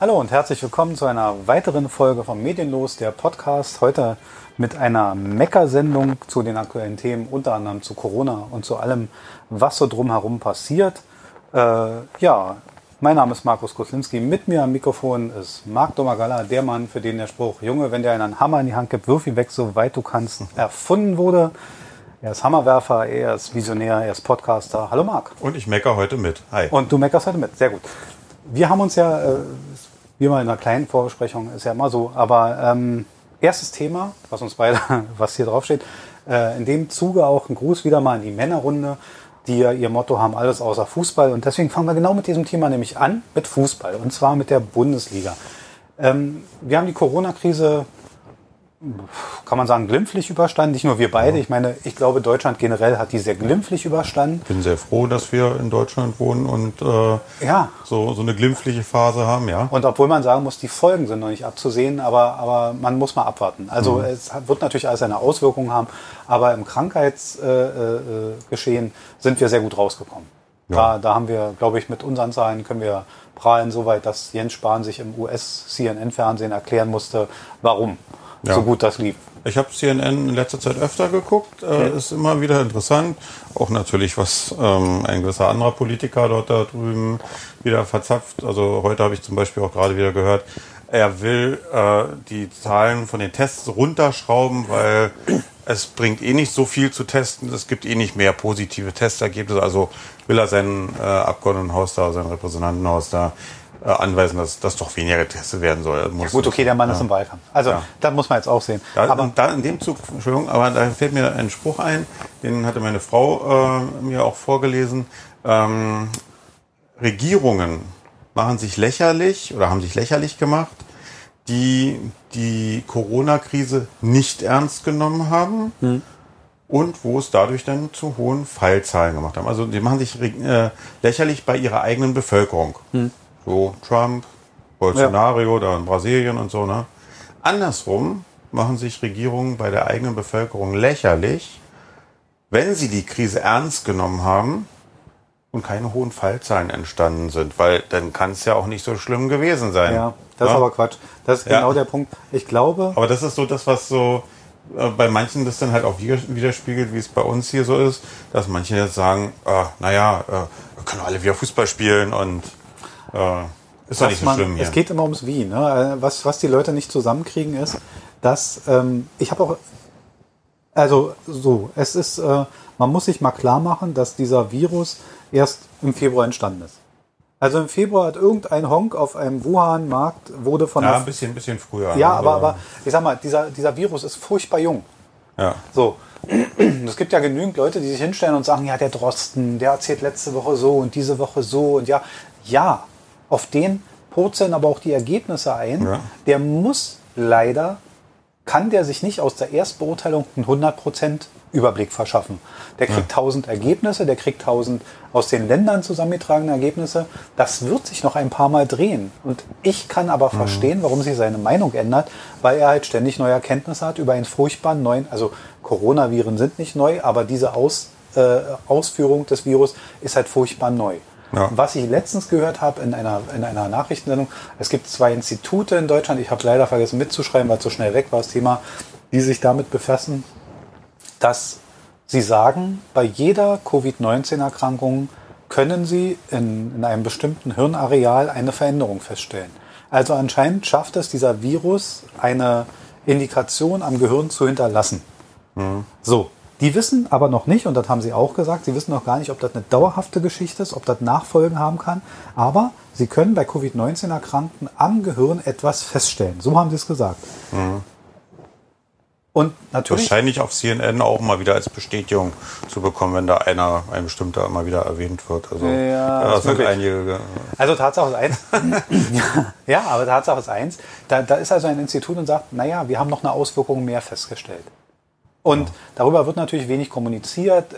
Hallo und herzlich willkommen zu einer weiteren Folge von Medienlos, der Podcast. Heute mit einer Mecker-Sendung zu den aktuellen Themen, unter anderem zu Corona und zu allem, was so drumherum passiert. Äh, ja, mein Name ist Markus Koslinski. Mit mir am Mikrofon ist Marc Domagala, der Mann, für den der Spruch, Junge, wenn dir einen Hammer in die Hand gibt, wirf ihn weg, so weit du kannst, erfunden wurde. Er ist Hammerwerfer, er ist Visionär, er ist Podcaster. Hallo Marc. Und ich mecker heute mit. Hi. Und du meckerst heute mit. Sehr gut. Wir haben uns ja, äh, wie mal in einer kleinen Vorbesprechung, ist ja immer so, aber ähm, erstes Thema, was uns beide, was hier draufsteht, äh, in dem Zuge auch ein Gruß wieder mal in die Männerrunde, die ja ihr Motto haben, alles außer Fußball. Und deswegen fangen wir genau mit diesem Thema nämlich an, mit Fußball. Und zwar mit der Bundesliga. Ähm, wir haben die Corona-Krise kann man sagen, glimpflich überstanden. Nicht nur wir beide. Ja. Ich meine, ich glaube, Deutschland generell hat die sehr glimpflich überstanden. Ich bin sehr froh, dass wir in Deutschland wohnen und äh, ja. so, so eine glimpfliche Phase haben, ja. Und obwohl man sagen muss, die Folgen sind noch nicht abzusehen, aber, aber man muss mal abwarten. Also mhm. es wird natürlich alles eine Auswirkung haben, aber im Krankheitsgeschehen äh, äh, sind wir sehr gut rausgekommen. Ja. Da, da haben wir, glaube ich, mit unseren Zahlen können wir prahlen, soweit, dass Jens Spahn sich im US-CNN-Fernsehen erklären musste, warum ja. so gut das lief. Ich habe CNN in letzter Zeit öfter geguckt. Äh, ist immer wieder interessant. Auch natürlich, was ähm, ein gewisser anderer Politiker dort da drüben wieder verzapft. Also heute habe ich zum Beispiel auch gerade wieder gehört, er will äh, die Zahlen von den Tests runterschrauben, weil es bringt eh nicht so viel zu testen. Es gibt eh nicht mehr positive Testergebnisse. Also will er sein äh, Abgeordnetenhaus da, sein Repräsentantenhaus da äh, anweisen, dass das doch weniger getestet werden soll. Ja, gut, okay, der Mann ja. ist im Wahlkampf. Also, ja. das muss man jetzt auch sehen. Da, aber da in dem Zug, Entschuldigung, aber da fällt mir ein Spruch ein, den hatte meine Frau äh, mir auch vorgelesen. Ähm, Regierungen machen sich lächerlich oder haben sich lächerlich gemacht, die die Corona-Krise nicht ernst genommen haben. Hm und wo es dadurch dann zu hohen Fallzahlen gemacht haben. Also die machen sich äh, lächerlich bei ihrer eigenen Bevölkerung. Hm. So Trump, Bolsonaro ja. da in Brasilien und so, ne? Andersrum machen sich Regierungen bei der eigenen Bevölkerung lächerlich, wenn sie die Krise ernst genommen haben und keine hohen Fallzahlen entstanden sind, weil dann kann es ja auch nicht so schlimm gewesen sein. Ja, das ja? ist aber Quatsch. Das ist genau ja. der Punkt. Ich glaube. Aber das ist so das, was so äh, bei manchen das dann halt auch widerspiegelt, wie es bei uns hier so ist, dass manche jetzt sagen, äh, naja, äh, können alle wieder Fußball spielen und ist doch nicht so man, schlimm hier. Es geht immer ums Wie. Ne? Was, was die Leute nicht zusammenkriegen ist, dass ähm, ich habe auch, also so, es ist, äh, man muss sich mal klar machen, dass dieser Virus erst im Februar entstanden ist. Also im Februar hat irgendein Honk auf einem Wuhan-Markt wurde von ja ein bisschen, ein bisschen früher. Ja, aber, aber ich sag mal, dieser, dieser Virus ist furchtbar jung. Ja. So, es gibt ja genügend Leute, die sich hinstellen und sagen, ja, der Drosten, der erzählt letzte Woche so und diese Woche so und ja, ja, auf den purzeln aber auch die Ergebnisse ein. Ja. Der muss leider, kann der sich nicht aus der Erstbeurteilung einen 100% Überblick verschaffen. Der kriegt ja. 1000 Ergebnisse, der kriegt 1000 aus den Ländern zusammengetragene Ergebnisse. Das wird sich noch ein paar Mal drehen. Und ich kann aber mhm. verstehen, warum sich seine Meinung ändert, weil er halt ständig neue Erkenntnisse hat über einen furchtbaren neuen, also Coronaviren sind nicht neu, aber diese Aus, äh, Ausführung des Virus ist halt furchtbar neu. Ja. Was ich letztens gehört habe in einer, in einer Nachrichtensendung, es gibt zwei Institute in Deutschland, ich habe leider vergessen mitzuschreiben, weil es so schnell weg war, das Thema, die sich damit befassen, dass sie sagen, bei jeder Covid-19-Erkrankung können sie in, in einem bestimmten Hirnareal eine Veränderung feststellen. Also anscheinend schafft es dieser Virus, eine Indikation am Gehirn zu hinterlassen. Mhm. So, die wissen aber noch nicht, und das haben sie auch gesagt, sie wissen noch gar nicht, ob das eine dauerhafte Geschichte ist, ob das Nachfolgen haben kann. Aber sie können bei Covid-19-Erkrankten am Gehirn etwas feststellen. So haben sie es gesagt. Mhm. Und natürlich. Wahrscheinlich auf CNN auch mal wieder als Bestätigung zu bekommen, wenn da einer, ein bestimmter immer wieder erwähnt wird. Also, ja, das sind einige. Also Tatsache ist eins. ja, aber Tatsache ist eins. Da, da ist also ein Institut und sagt, naja, wir haben noch eine Auswirkung mehr festgestellt. Und darüber wird natürlich wenig kommuniziert.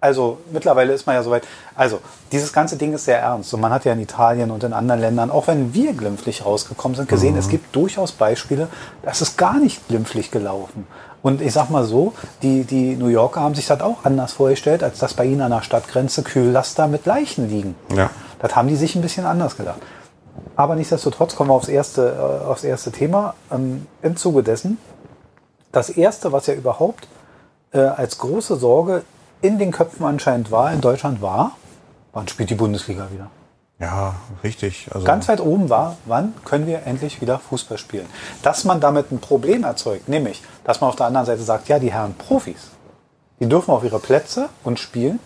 Also mittlerweile ist man ja soweit. Also dieses ganze Ding ist sehr ernst. Und man hat ja in Italien und in anderen Ländern, auch wenn wir glimpflich rausgekommen sind, gesehen, mhm. es gibt durchaus Beispiele, das ist gar nicht glimpflich gelaufen. Und ich sag mal so, die, die New Yorker haben sich das auch anders vorgestellt, als dass bei ihnen an der Stadtgrenze Kühllaster mit Leichen liegen. Ja. Das haben die sich ein bisschen anders gedacht. Aber nichtsdestotrotz kommen wir aufs erste, äh, aufs erste Thema. Ähm, Im Zuge dessen, das erste, was ja überhaupt äh, als große Sorge in den Köpfen anscheinend war, in Deutschland war, wann spielt die Bundesliga wieder? Ja, richtig. Also Ganz weit oben war, wann können wir endlich wieder Fußball spielen? Dass man damit ein Problem erzeugt, nämlich, dass man auf der anderen Seite sagt, ja, die Herren Profis, die dürfen auf ihre Plätze und spielen,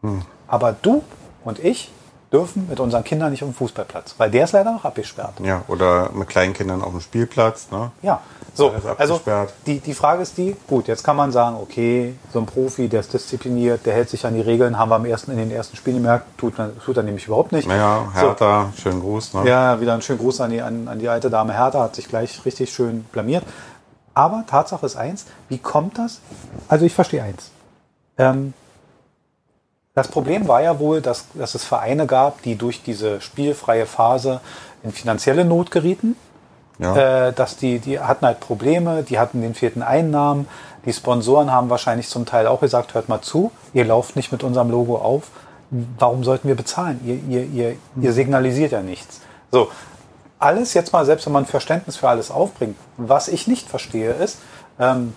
hm. aber du und ich, dürfen mit unseren Kindern nicht auf den Fußballplatz, weil der ist leider noch abgesperrt. Ja, oder mit kleinen Kindern auf dem Spielplatz. Ne? Ja, so, also die, die Frage ist die, gut, jetzt kann man sagen, okay, so ein Profi, der ist diszipliniert, der hält sich an die Regeln, haben wir am ersten, in den ersten Spielen gemerkt, tut, tut er nämlich überhaupt nicht. Naja, Hertha, so. schönen Gruß. Ne? Ja, wieder einen schönen Gruß an die, an, an die alte Dame Hertha, hat sich gleich richtig schön blamiert. Aber Tatsache ist eins, wie kommt das? Also ich verstehe eins. Ähm, das Problem war ja wohl, dass, dass es Vereine gab, die durch diese spielfreie Phase in finanzielle Not gerieten. Ja. Äh, dass die, die hatten halt Probleme, die hatten den fehlten Einnahmen. Die Sponsoren haben wahrscheinlich zum Teil auch gesagt, hört mal zu, ihr lauft nicht mit unserem Logo auf. Warum sollten wir bezahlen? Ihr, ihr, ihr, ihr signalisiert ja nichts. So, alles jetzt mal, selbst wenn man Verständnis für alles aufbringt. Was ich nicht verstehe ist, ähm,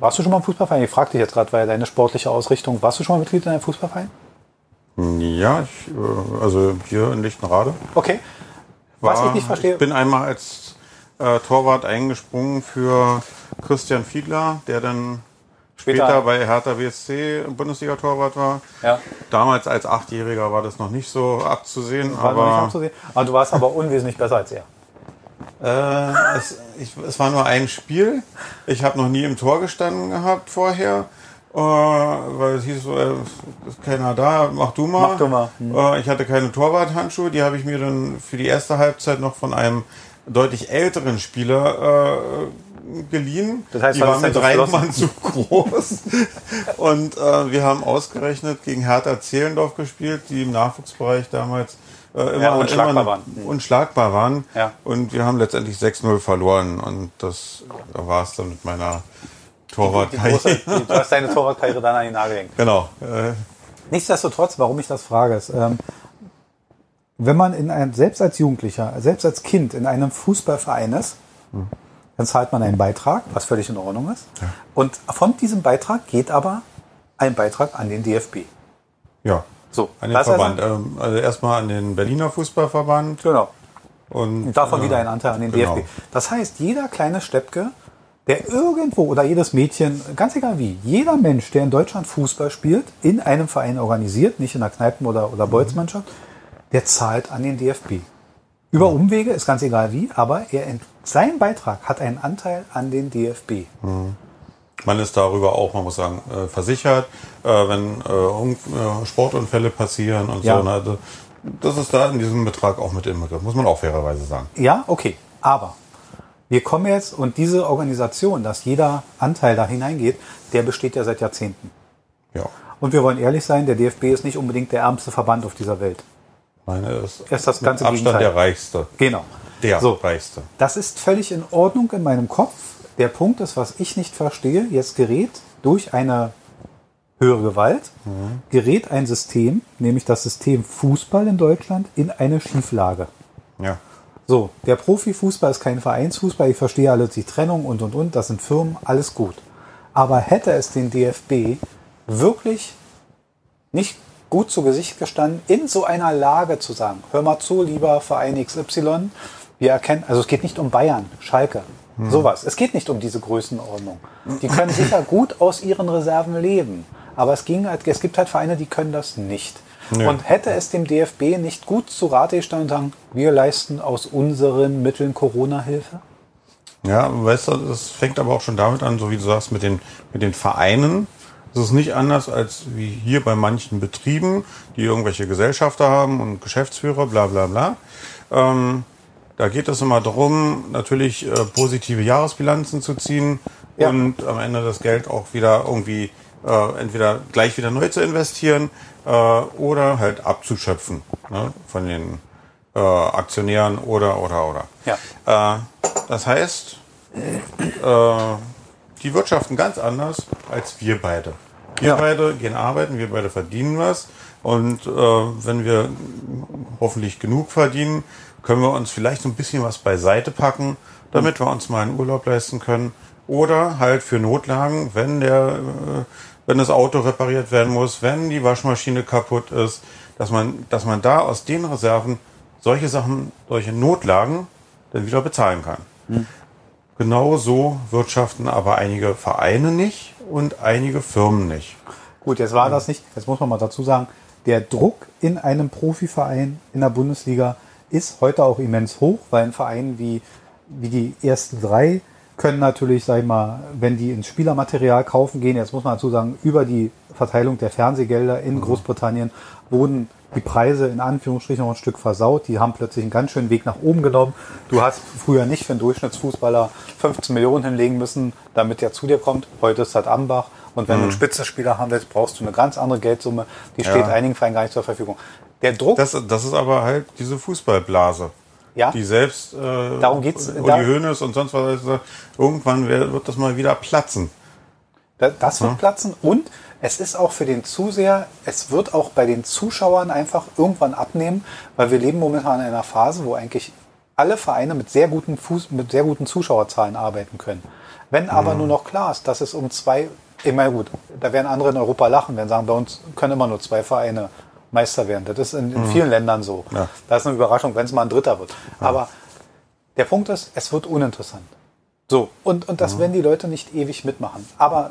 warst du schon mal im Fußballverein? Ich frage dich jetzt gerade, weil deine sportliche Ausrichtung, warst du schon mal Mitglied in einem Fußballverein? Ja, ich, äh, also hier in Lichtenrade. Okay. Was ich nicht verstehe. Ich bin einmal als äh, Torwart eingesprungen für Christian Fiedler, der dann später, später bei Hertha BSC Bundesliga-Torwart war. Ja. Damals als Achtjähriger war das noch nicht so abzusehen. War aber, nicht abzusehen. aber du warst aber unwesentlich besser als er. Äh, es, ich, es war nur ein Spiel. Ich habe noch nie im Tor gestanden gehabt vorher. Äh, weil es hieß so, äh, ist keiner da, mach du mal. Mach du mal. Hm. Äh, ich hatte keine Torwarthandschuhe, die habe ich mir dann für die erste Halbzeit noch von einem deutlich älteren Spieler äh, geliehen. Das heißt, die waren mit drei Mann zu groß. Und äh, wir haben ausgerechnet gegen Hertha Zehlendorf gespielt, die im Nachwuchsbereich damals äh, immer, ja, unschlagbar immer waren. Unschlagbar waren. Ja. Und wir haben letztendlich 6-0 verloren. Und das da war es dann mit meiner Torwartkarriere. Du hast deine Torwartkarriere dann an den Nagel gehängt. Genau. Äh, Nichtsdestotrotz, warum ich das frage, ist, ähm, wenn man in ein, selbst als Jugendlicher, selbst als Kind in einem Fußballverein ist, hm. dann zahlt man einen Beitrag, was völlig in Ordnung ist. Ja. Und von diesem Beitrag geht aber ein Beitrag an den DFB. Ja. So, an den Verband. Ähm, also erstmal an den Berliner Fußballverband. Genau. Und, und davon äh, wieder ein Anteil an den genau. DFB. Das heißt, jeder kleine Steppke, der irgendwo oder jedes Mädchen, ganz egal wie, jeder Mensch, der in Deutschland Fußball spielt, in einem Verein organisiert, nicht in der Kneipen- oder, oder Bolzmannschaft, der zahlt an den DFB. Über Umwege ist ganz egal wie, aber er, sein Beitrag hat einen Anteil an den DFB. Mhm. Man ist darüber auch, man muss sagen, äh, versichert, äh, wenn äh, Sportunfälle passieren und ja. so. Also, das ist da in diesem Betrag auch mit inbegriffen, muss man auch fairerweise sagen. Ja, okay. Aber wir kommen jetzt und diese Organisation, dass jeder Anteil da hineingeht, der besteht ja seit Jahrzehnten. Ja. Und wir wollen ehrlich sein, der DFB ist nicht unbedingt der ärmste Verband auf dieser Welt. Meine ist, er ist das ganze Abstand Gegenteil. der reichste. Genau. Der so, reichste. Das ist völlig in Ordnung in meinem Kopf. Der Punkt ist, was ich nicht verstehe, jetzt gerät durch eine höhere Gewalt, mhm. gerät ein System, nämlich das System Fußball in Deutschland, in eine Schieflage. Ja. So, der Profifußball ist kein Vereinsfußball, ich verstehe alle die Trennung und und und, das sind Firmen, alles gut. Aber hätte es den DFB wirklich nicht gut zu Gesicht gestanden, in so einer Lage zu sagen, hör mal zu, lieber Verein XY, wir erkennen, also es geht nicht um Bayern, Schalke, hm. Sowas. Es geht nicht um diese Größenordnung. Die können sicher gut aus ihren Reserven leben. Aber es, ging halt, es gibt halt Vereine, die können das nicht. Nee. Und hätte es dem DFB nicht gut zu Rate gestanden und sagen, wir leisten aus unseren Mitteln Corona-Hilfe? Ja, weißt du, das fängt aber auch schon damit an, so wie du sagst, mit den, mit den Vereinen. Es ist nicht anders als wie hier bei manchen Betrieben, die irgendwelche Gesellschafter haben und Geschäftsführer, bla bla bla. Ähm, da geht es immer darum, natürlich äh, positive Jahresbilanzen zu ziehen ja. und am Ende das Geld auch wieder irgendwie äh, entweder gleich wieder neu zu investieren äh, oder halt abzuschöpfen ne, von den äh, Aktionären oder oder oder. Ja. Äh, das heißt, äh, die wirtschaften ganz anders als wir beide. Wir ja. beide gehen arbeiten, wir beide verdienen was und äh, wenn wir hoffentlich genug verdienen, können wir uns vielleicht so ein bisschen was beiseite packen, damit wir uns mal einen Urlaub leisten können. Oder halt für Notlagen, wenn der, äh, wenn das Auto repariert werden muss, wenn die Waschmaschine kaputt ist, dass man, dass man da aus den Reserven solche Sachen, solche Notlagen dann wieder bezahlen kann. Hm. Genau so wirtschaften aber einige Vereine nicht und einige Firmen nicht. Gut, jetzt war das nicht, jetzt muss man mal dazu sagen, der Druck in einem Profiverein in der Bundesliga ist heute auch immens hoch, weil ein Verein wie, wie die ersten drei können natürlich, sag ich mal, wenn die ins Spielermaterial kaufen gehen, jetzt muss man dazu sagen, über die Verteilung der Fernsehgelder in mhm. Großbritannien wurden die Preise in Anführungsstrichen noch ein Stück versaut. Die haben plötzlich einen ganz schönen Weg nach oben genommen. Du hast früher nicht für einen Durchschnittsfußballer 15 Millionen hinlegen müssen, damit der zu dir kommt. Heute ist das Ambach. Und wenn mhm. du einen Spitzenspieler haben willst, brauchst du eine ganz andere Geldsumme. Die steht ja. einigen Vereinen gar nicht zur Verfügung. Der Druck. Das, das ist aber halt diese Fußballblase. Ja. Die selbst, äh, Darum geht's, Uli da, Hoeneß und sonst was, irgendwann wird das mal wieder platzen. Das wird ja. platzen und es ist auch für den Zuseher, es wird auch bei den Zuschauern einfach irgendwann abnehmen, weil wir leben momentan in einer Phase, wo eigentlich alle Vereine mit sehr guten Fuß, mit sehr guten Zuschauerzahlen arbeiten können. Wenn aber mhm. nur noch klar ist, dass es um zwei, ich meine gut, da werden andere in Europa lachen, wenn sagen, bei uns können immer nur zwei Vereine Meister werden. Das ist in, in mhm. vielen Ländern so. Ja. Das ist eine Überraschung, wenn es mal ein Dritter wird. Ja. Aber der Punkt ist, es wird uninteressant. So, und, und das mhm. werden die Leute nicht ewig mitmachen. Aber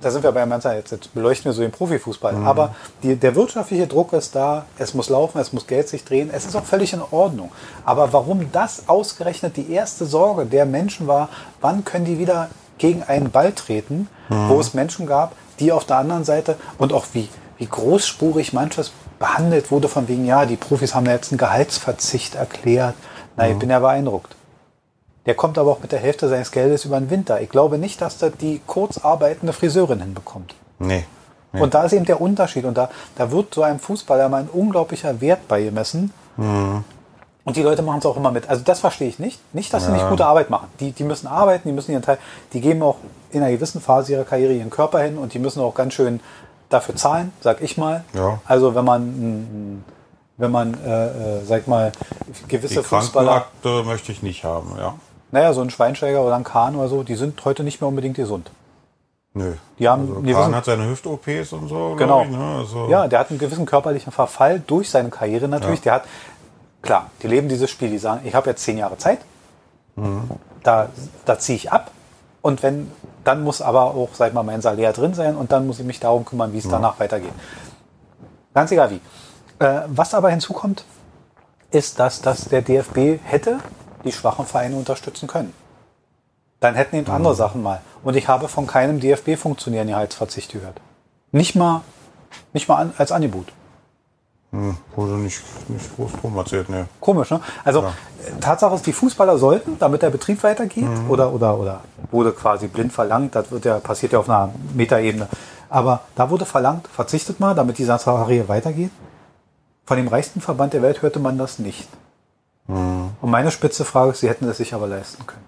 da sind wir bei Manza jetzt, jetzt beleuchten wir so den Profifußball. Mhm. Aber die, der wirtschaftliche Druck ist da, es muss laufen, es muss Geld sich drehen, es ist auch völlig in Ordnung. Aber warum das ausgerechnet die erste Sorge der Menschen war, wann können die wieder gegen einen Ball treten, mhm. wo es Menschen gab, die auf der anderen Seite und auch wie, wie großspurig manches behandelt wurde von wegen, ja, die Profis haben ja jetzt einen Gehaltsverzicht erklärt. Na, ich mhm. bin ja beeindruckt. Der kommt aber auch mit der Hälfte seines Geldes über den Winter. Ich glaube nicht, dass da die kurz arbeitende Friseurin hinbekommt. Nee. nee. Und da ist eben der Unterschied. Und da, da wird so einem Fußballer mal ein unglaublicher Wert beigemessen. Mhm. Und die Leute machen es auch immer mit. Also das verstehe ich nicht. Nicht, dass ja. sie nicht gute Arbeit machen. Die, die müssen arbeiten, die müssen ihren Teil, die geben auch in einer gewissen Phase ihrer Karriere ihren Körper hin und die müssen auch ganz schön dafür zahlen, sag ich mal. Ja. Also wenn man wenn man, äh, äh, sag mal, gewisse die Fußballer. möchte ich nicht haben, ja naja, so ein Schweinsteiger oder ein Kahn oder so, die sind heute nicht mehr unbedingt gesund. Nö. Die haben also Kahn hat seine Hüft-OPs und so. Genau. Ich, ne? also ja, der hat einen gewissen körperlichen Verfall durch seine Karriere natürlich. Ja. Der hat, klar, die leben dieses Spiel, die sagen, ich habe jetzt zehn Jahre Zeit, mhm. da, da ziehe ich ab. Und wenn, dann muss aber auch, sag mal, mein Salär drin sein und dann muss ich mich darum kümmern, wie es mhm. danach weitergeht. Ganz egal wie. Äh, was aber hinzukommt, ist, dass das der DFB hätte die schwachen Vereine unterstützen können. Dann hätten eben mhm. andere Sachen mal. Und ich habe von keinem DFB funktionieren Gehaltsverzicht gehört. Nicht mal, nicht mal an, als Angebot. Hm, wurde nicht, nicht groß drum erzählt, ne. Komisch, ne? Also ja. Tatsache ist, die Fußballer sollten, damit der Betrieb weitergeht, mhm. oder, oder, oder wurde quasi blind verlangt, das wird ja, passiert ja auf einer Metaebene. Aber da wurde verlangt, verzichtet mal, damit die Sache weitergeht. Von dem reichsten Verband der Welt hörte man das nicht. Mhm. Und meine spitze Frage ist, sie hätten es sich aber leisten können.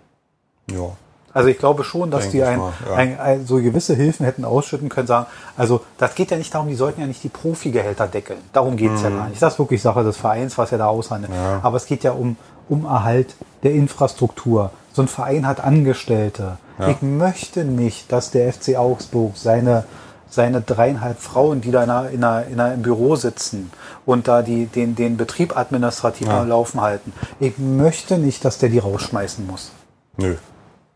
Ja. Also ich glaube schon, dass Denke die ein, ja. ein, ein, so gewisse Hilfen hätten ausschütten können, sagen, also das geht ja nicht darum, die sollten ja nicht die Profigehälter deckeln. Darum geht es mhm. ja gar nicht. Das ist wirklich Sache des Vereins, was er da aushandelt. Ja. Aber es geht ja um, um Erhalt der Infrastruktur. So ein Verein hat Angestellte. Ja. Ich möchte nicht, dass der FC Augsburg seine seine dreieinhalb Frauen, die da in einer, in einer, in einer im Büro sitzen und da die, den, den Betrieb administrativ ja. Laufen halten. Ich möchte nicht, dass der die rausschmeißen muss. Nö.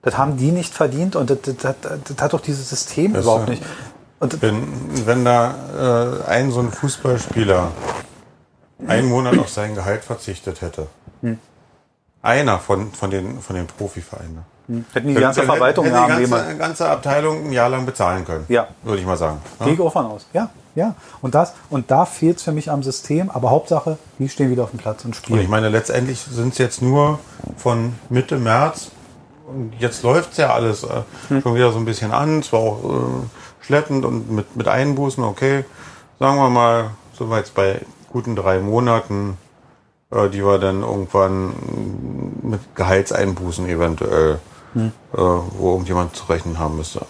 Das haben die nicht verdient und das, das, das, das hat doch dieses System das überhaupt nicht. Und wenn, wenn da äh, ein so ein Fußballspieler einen Monat auf sein Gehalt verzichtet hätte, hm. Einer von, von, den, von den Profivereinen, hm. Hätten die ganze Verwaltung hätte, hätte die ganze, ganze Abteilung ein Jahr lang bezahlen können. Ja. Würde ich mal sagen. Ja? Gehe ich auch von aus. Ja, ja. Und, das, und da fehlt es für mich am System, aber Hauptsache, die stehen wieder auf dem Platz und spielen. Und ich meine, letztendlich sind es jetzt nur von Mitte März, und jetzt läuft es ja alles äh, hm. schon wieder so ein bisschen an, zwar auch äh, schleppend und mit, mit Einbußen, okay. Sagen wir mal, so weit bei guten drei Monaten, äh, die wir dann irgendwann mit Gehaltseinbußen eventuell hm. äh, wo irgendjemand zu rechnen haben müsste.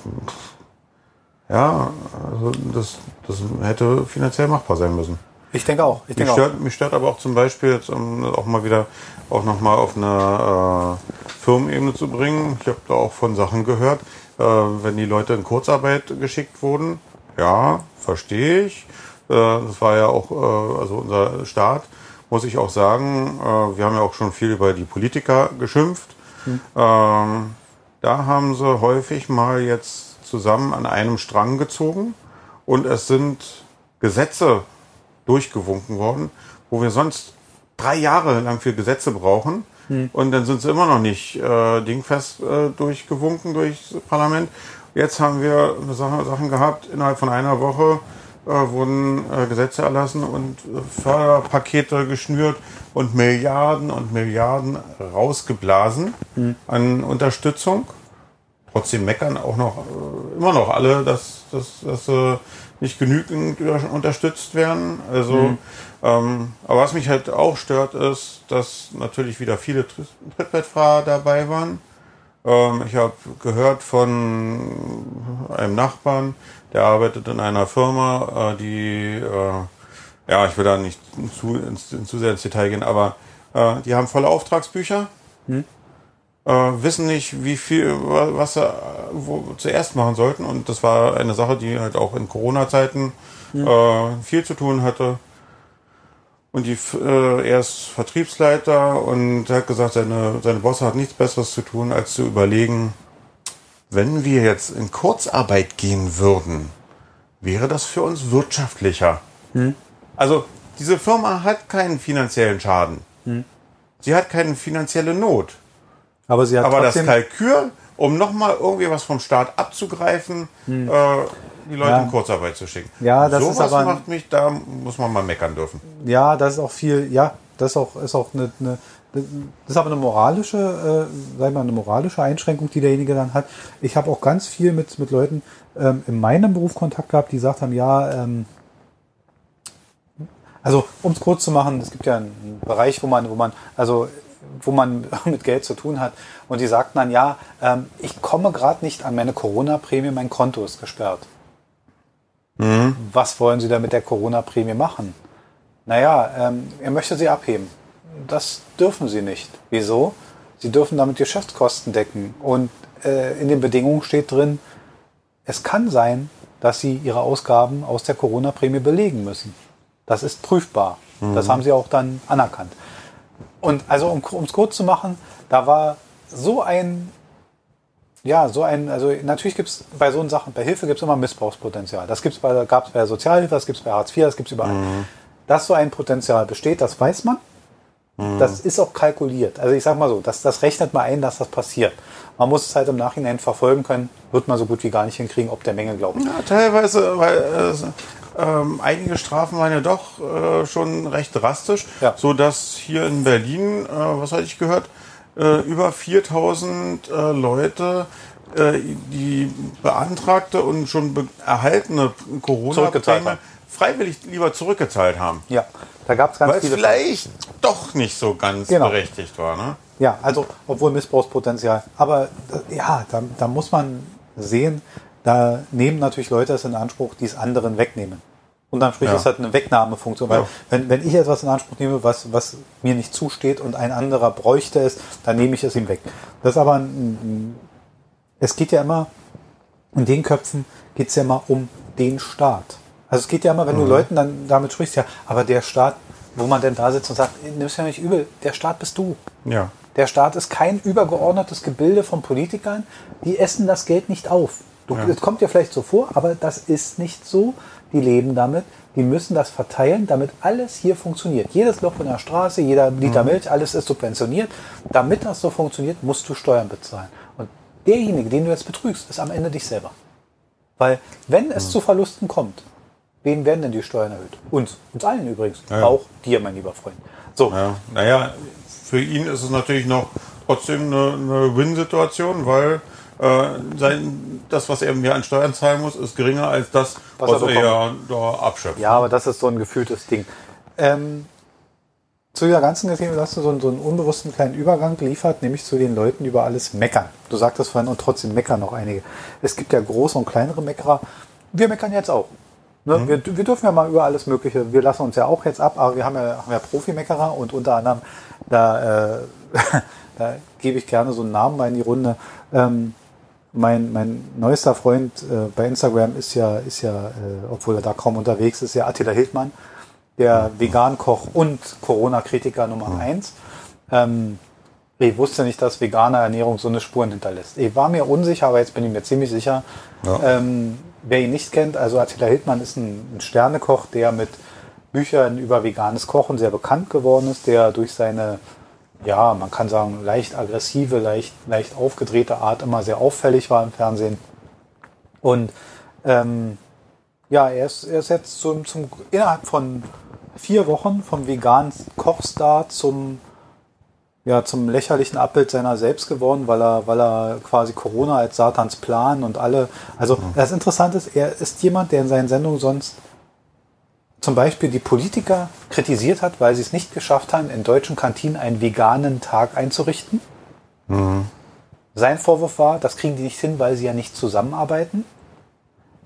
Ja, also das, das hätte finanziell machbar sein müssen. Ich denke auch. Ich denke mich, stört, auch. mich stört aber auch zum Beispiel, jetzt, um auch mal wieder auch nochmal auf eine äh, Firmenebene zu bringen. Ich habe da auch von Sachen gehört, äh, wenn die Leute in Kurzarbeit geschickt wurden. Ja, verstehe ich. Äh, das war ja auch äh, also unser Staat, muss ich auch sagen. Äh, wir haben ja auch schon viel über die Politiker geschimpft. Hm. Ähm, da haben sie häufig mal jetzt zusammen an einem Strang gezogen und es sind Gesetze durchgewunken worden, wo wir sonst drei Jahre lang für Gesetze brauchen. Hm. Und dann sind sie immer noch nicht äh, dingfest äh, durchgewunken durchs Parlament. Jetzt haben wir Sachen gehabt, innerhalb von einer Woche wurden äh, Gesetze erlassen und Förderpakete geschnürt und Milliarden und Milliarden rausgeblasen hm. an Unterstützung. Trotzdem meckern auch noch äh, immer noch alle, dass, dass, dass äh, nicht genügend unterstützt werden. Also, mhm. ähm, aber was mich halt auch stört, ist, dass natürlich wieder viele Trittbettfahrer dabei waren. Ähm, ich habe gehört von einem Nachbarn, der arbeitet in einer Firma, äh, die, äh, ja, ich will da nicht zu, ins, zu sehr ins Detail gehen, aber äh, die haben volle Auftragsbücher. Mhm äh, wissen nicht, wie viel, was sie wo, zuerst machen sollten. Und das war eine Sache, die halt auch in Corona-Zeiten ja. äh, viel zu tun hatte. Und die, äh, er ist Vertriebsleiter und er hat gesagt, seine, seine Bosse hat nichts Besseres zu tun, als zu überlegen, wenn wir jetzt in Kurzarbeit gehen würden, wäre das für uns wirtschaftlicher. Hm. Also diese Firma hat keinen finanziellen Schaden. Hm. Sie hat keine finanzielle Not. Aber, sie hat Aber das Kalkül, um nochmal irgendwie was vom Staat abzugreifen, hm. äh, die Leute ja. in Kurzarbeit zu schicken. Ja, das Sowas ist aber macht mich, da muss man mal meckern dürfen. Ja, das ist auch viel, ja, das ist auch, ist auch eine, eine das ist aber eine moralische, äh, sag mal, eine moralische Einschränkung, die derjenige dann hat. Ich habe auch ganz viel mit, mit Leuten ähm, in meinem Beruf Kontakt gehabt, die gesagt haben, ja, ähm, also um es kurz zu machen, es gibt ja einen Bereich, wo man, wo man, also wo man mit Geld zu tun hat. Und die sagten dann, ja, ähm, ich komme gerade nicht an meine Corona-Prämie, mein Konto ist gesperrt. Mhm. Was wollen Sie da mit der Corona-Prämie machen? Naja, ähm, er möchte sie abheben. Das dürfen Sie nicht. Wieso? Sie dürfen damit Geschäftskosten decken. Und äh, in den Bedingungen steht drin, es kann sein, dass Sie Ihre Ausgaben aus der Corona-Prämie belegen müssen. Das ist prüfbar. Mhm. Das haben Sie auch dann anerkannt. Und also um es kurz zu machen, da war so ein, ja, so ein, also natürlich gibt es bei so Sachen, bei Hilfe gibt es immer Missbrauchspotenzial. Das gibt's bei, gab es bei Sozialhilfe, das gibt es bei Hartz IV, das gibt es überall. Mhm. Dass so ein Potenzial besteht, das weiß man. Mhm. Das ist auch kalkuliert. Also ich sag mal so, das, das rechnet mal ein, dass das passiert. Man muss es halt im Nachhinein verfolgen können, wird man so gut wie gar nicht hinkriegen, ob der Menge glaubt. Ja, teilweise, weil äh, ähm, einige Strafen waren ja doch äh, schon recht drastisch, ja. so dass hier in Berlin, äh, was hatte ich gehört, äh, über 4000 äh, Leute äh, die beantragte und schon erhaltene Corona-Prämie freiwillig lieber zurückgezahlt haben. Ja, da gab es ganz Weil viele. vielleicht doch nicht so ganz genau. berechtigt war. Ne? Ja, also obwohl Missbrauchspotenzial. Aber äh, ja, da, da muss man sehen, da nehmen natürlich Leute es in Anspruch, die es anderen wegnehmen. Und dann sprich, ja. es hat eine Wegnahmefunktion. Weil ja. wenn, wenn ich etwas in Anspruch nehme, was, was mir nicht zusteht und ein anderer bräuchte es, dann nehme ich es ihm weg. Das ist aber ein, es geht ja immer, in den Köpfen geht es ja immer um den Staat. Also es geht ja immer, wenn mhm. du Leuten dann damit sprichst, ja, aber der Staat, wo man denn da sitzt und sagt, nimm's ja nicht übel, der Staat bist du. Ja. Der Staat ist kein übergeordnetes Gebilde von Politikern, die essen das Geld nicht auf. Du, ja. Das kommt dir vielleicht so vor, aber das ist nicht so. Die leben damit. Die müssen das verteilen, damit alles hier funktioniert. Jedes Loch in der Straße, jeder Liter mhm. Milch, alles ist subventioniert. Damit das so funktioniert, musst du Steuern bezahlen. Und derjenige, den du jetzt betrügst, ist am Ende dich selber. Weil wenn es mhm. zu Verlusten kommt, wen werden denn die Steuern erhöht? Uns. Uns allen übrigens. Ja. Auch dir, mein lieber Freund. So. Ja. Naja, für ihn ist es natürlich noch trotzdem eine, eine Win-Situation, weil äh, sein, das, was er mir an Steuern zahlen muss, ist geringer als das, was, was er, er da abschöpft. Ja, aber das ist so ein gefühltes Ding. Ähm, zu dieser ganzen Geschichte hast du so einen, so einen unbewussten kleinen Übergang geliefert, nämlich zu den Leuten, die über alles meckern. Du sagtest vorhin, und trotzdem meckern noch einige. Es gibt ja große und kleinere Meckerer. Wir meckern jetzt auch. Ne? Mhm. Wir, wir, dürfen ja mal über alles Mögliche, wir lassen uns ja auch jetzt ab, aber wir haben ja, haben ja Profimeckerer und unter anderem, da, äh, da gebe ich gerne so einen Namen mal in die Runde. Ähm, mein, mein neuester Freund äh, bei Instagram ist ja, ist ja, äh, obwohl er da kaum unterwegs ist, ja Attila Hildmann, der mhm. Vegan-Koch und Corona-Kritiker Nummer mhm. eins. Ähm, ich wusste nicht, dass vegane Ernährung so eine Spuren hinterlässt. Ich war mir unsicher, aber jetzt bin ich mir ziemlich sicher. Ja. Ähm, wer ihn nicht kennt, also Attila Hildmann ist ein, ein Sternekoch, der mit Büchern über veganes Kochen sehr bekannt geworden ist, der durch seine, ja, man kann sagen, leicht aggressive, leicht, leicht aufgedrehte Art immer sehr auffällig war im Fernsehen. Und ähm, ja, er ist, er ist jetzt zum, zum, innerhalb von vier Wochen vom veganen Kochstar zum ja, zum lächerlichen Abbild seiner selbst geworden, weil er, weil er quasi Corona als Satans Plan und alle. Also mhm. das Interessante ist, er ist jemand, der in seinen Sendungen sonst zum Beispiel die Politiker kritisiert hat, weil sie es nicht geschafft haben, in deutschen Kantinen einen veganen Tag einzurichten. Mhm. Sein Vorwurf war, das kriegen die nicht hin, weil sie ja nicht zusammenarbeiten.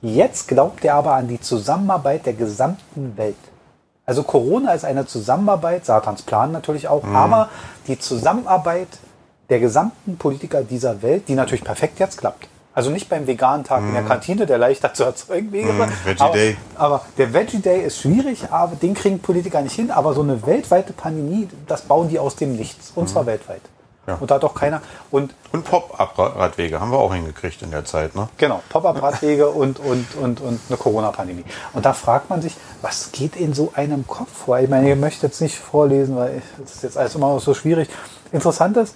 Jetzt glaubt er aber an die Zusammenarbeit der gesamten Welt. Also Corona ist eine Zusammenarbeit, Satans Plan natürlich auch, mhm. aber die Zusammenarbeit der gesamten Politiker dieser Welt, die natürlich perfekt jetzt klappt. Also nicht beim veganen Tag mm. in der mhm. Kantine, der leichter zu erzeugen wäre. Mm, Veggie aber, Day. Aber der Veggie Day ist schwierig, aber den kriegen Politiker nicht hin. Aber so eine weltweite Pandemie, das bauen die aus dem Nichts. Und mm. zwar weltweit. Ja. Und da hat auch keiner. Und, und Pop-Up-Radwege haben wir auch hingekriegt in der Zeit, ne? Genau, Pop-Up-Radwege und, und, und, und eine Corona-Pandemie. Und da fragt man sich, was geht in so einem Kopf vor? Ich meine, ich möchte jetzt nicht vorlesen, weil das ist jetzt alles immer so schwierig. Interessant ist,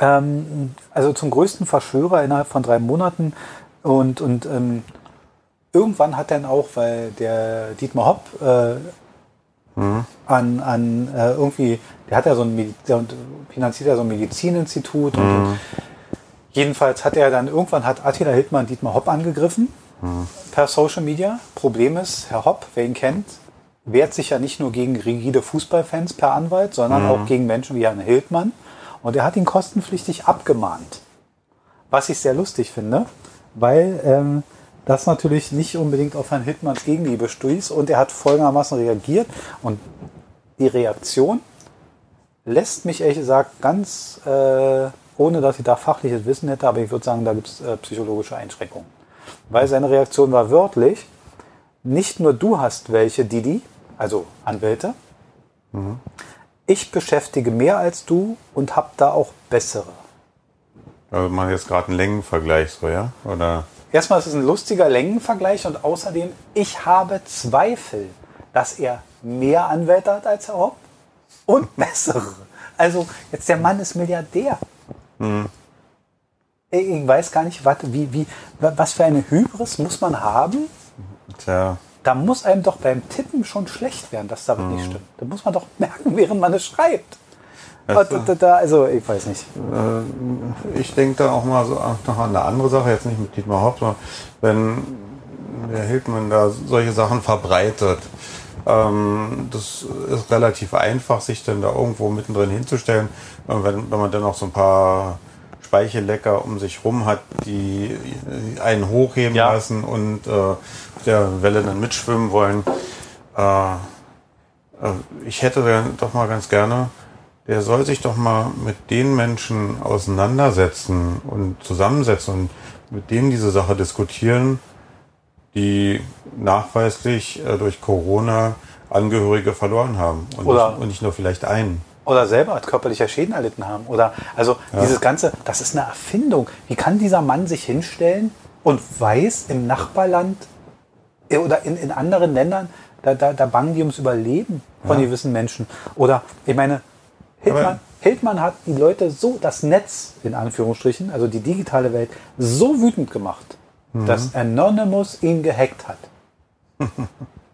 ähm, also zum größten Verschwörer innerhalb von drei Monaten und, und ähm, irgendwann hat dann auch, weil der Dietmar Hopp äh, mhm. an, an äh, irgendwie, der hat ja so ein, der finanziert ja so ein Medizininstitut mhm. und, jedenfalls hat er dann, irgendwann hat Attila Hildmann Dietmar Hopp angegriffen mhm. per Social Media. Problem ist, Herr Hopp, wer ihn kennt, wehrt sich ja nicht nur gegen rigide Fußballfans per Anwalt, sondern mhm. auch gegen Menschen wie Herrn Hildmann. Und er hat ihn kostenpflichtig abgemahnt. Was ich sehr lustig finde, weil ähm, das natürlich nicht unbedingt auf Herrn Hittmanns Gegenliebe stieß und er hat folgendermaßen reagiert und die Reaktion lässt mich ehrlich gesagt ganz, äh, ohne dass ich da fachliches Wissen hätte, aber ich würde sagen, da gibt es äh, psychologische Einschränkungen. Weil seine Reaktion war wörtlich, nicht nur du hast welche, Didi, also Anwälte, mhm. ich beschäftige mehr als du und habe da auch bessere. Also man jetzt gerade einen Längenvergleich so, ja? Oder? Erstmal ist es ein lustiger Längenvergleich und außerdem, ich habe Zweifel, dass er mehr Anwälte hat als Herr Hopp und bessere. Also jetzt der Mann ist Milliardär. Hm. Ich weiß gar nicht, was, wie, wie, was für eine Hybris muss man haben. Tja. Da muss einem doch beim Tippen schon schlecht werden, dass da was hm. nicht stimmt. Da muss man doch merken, während man es schreibt. Also, da, also ich weiß nicht. Äh, ich denke da auch mal so noch an eine andere Sache, jetzt nicht mit Dietmar Haupt, sondern wenn der Hildmann da solche Sachen verbreitet. Ähm, das ist relativ einfach, sich dann da irgendwo mittendrin hinzustellen. Wenn, wenn man dann noch so ein paar Speichellecker um sich rum hat, die einen hochheben ja. lassen und äh, der Welle dann mitschwimmen wollen. Äh, äh ich hätte dann doch mal ganz gerne der soll sich doch mal mit den Menschen auseinandersetzen und zusammensetzen und mit denen diese Sache diskutieren, die nachweislich äh, durch Corona Angehörige verloren haben und, oder, nicht, und nicht nur vielleicht einen. Oder selber körperlicher Schäden erlitten haben. Oder also ja. dieses Ganze, das ist eine Erfindung. Wie kann dieser Mann sich hinstellen und weiß im Nachbarland äh, oder in, in anderen Ländern, da, da, da bangen die ums Überleben von ja. gewissen Menschen. Oder ich meine, Hildmann, Hildmann hat die Leute so, das Netz in Anführungsstrichen, also die digitale Welt, so wütend gemacht, mhm. dass Anonymous ihn gehackt hat.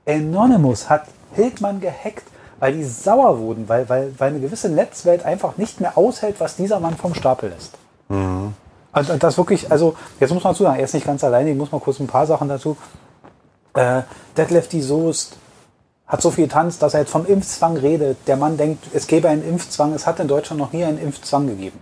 Anonymous hat Hildmann gehackt, weil die sauer wurden, weil, weil, weil eine gewisse Netzwelt einfach nicht mehr aushält, was dieser Mann vom Stapel lässt. Mhm. Also das wirklich, also jetzt muss man dazu sagen, er ist nicht ganz alleine, ich muss mal kurz ein paar Sachen dazu. Äh, Detlef die Soest, hat so viel getanzt, dass er jetzt vom Impfzwang redet. Der Mann denkt, es gäbe einen Impfzwang. Es hat in Deutschland noch nie einen Impfzwang gegeben.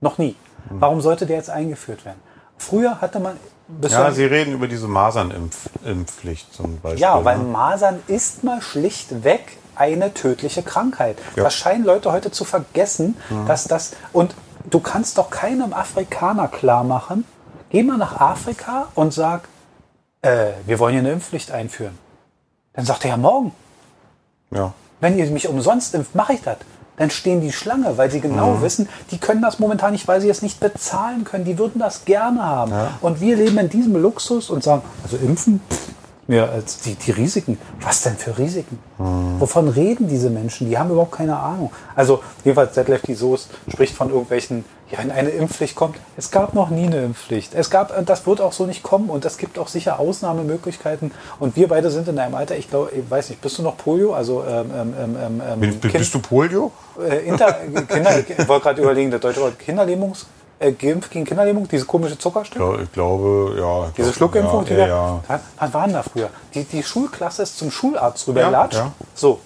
Noch nie. Warum sollte der jetzt eingeführt werden? Früher hatte man. Ja, Sie reden über diese Masernimpfpflicht zum Beispiel. Ja, weil ne? Masern ist mal schlichtweg eine tödliche Krankheit. Ja. Das scheinen Leute heute zu vergessen, mhm. dass das. Und du kannst doch keinem Afrikaner klar machen, geh mal nach Afrika und sag, äh, wir wollen hier eine Impfpflicht einführen. Dann sagt er ja morgen. Ja. Wenn ihr mich umsonst impft, mache ich das. Dann stehen die Schlange, weil sie genau mhm. wissen, die können das momentan nicht, weil sie es nicht bezahlen können. Die würden das gerne haben. Ja. Und wir leben in diesem Luxus und sagen, also impfen, pff, mehr als die, die Risiken. Was denn für Risiken? Hm. Wovon reden diese Menschen? Die haben überhaupt keine Ahnung. Also jedenfalls Detlef die Soos spricht von irgendwelchen, ja, wenn eine Impfpflicht kommt. Es gab noch nie eine Impfpflicht. Es gab, das wird auch so nicht kommen und es gibt auch sicher Ausnahmemöglichkeiten. Und wir beide sind in einem Alter, ich glaube, ich weiß nicht, bist du noch Polio? Also ähm, ähm, ähm, ähm bist, bist du Polio? Äh, Inter, Kinder, ich wollte gerade überlegen, der deutsche Wort Kinderlähmungs äh, geimpft gegen Kinderlähmung, diese komische Zuckerstück? Ja, ich glaube, ja. Diese Schluckimpfung, ja, die ja, ja. Da, was war denn da früher? Die, die Schulklasse ist zum Schularzt rübergelatscht. Ja. So.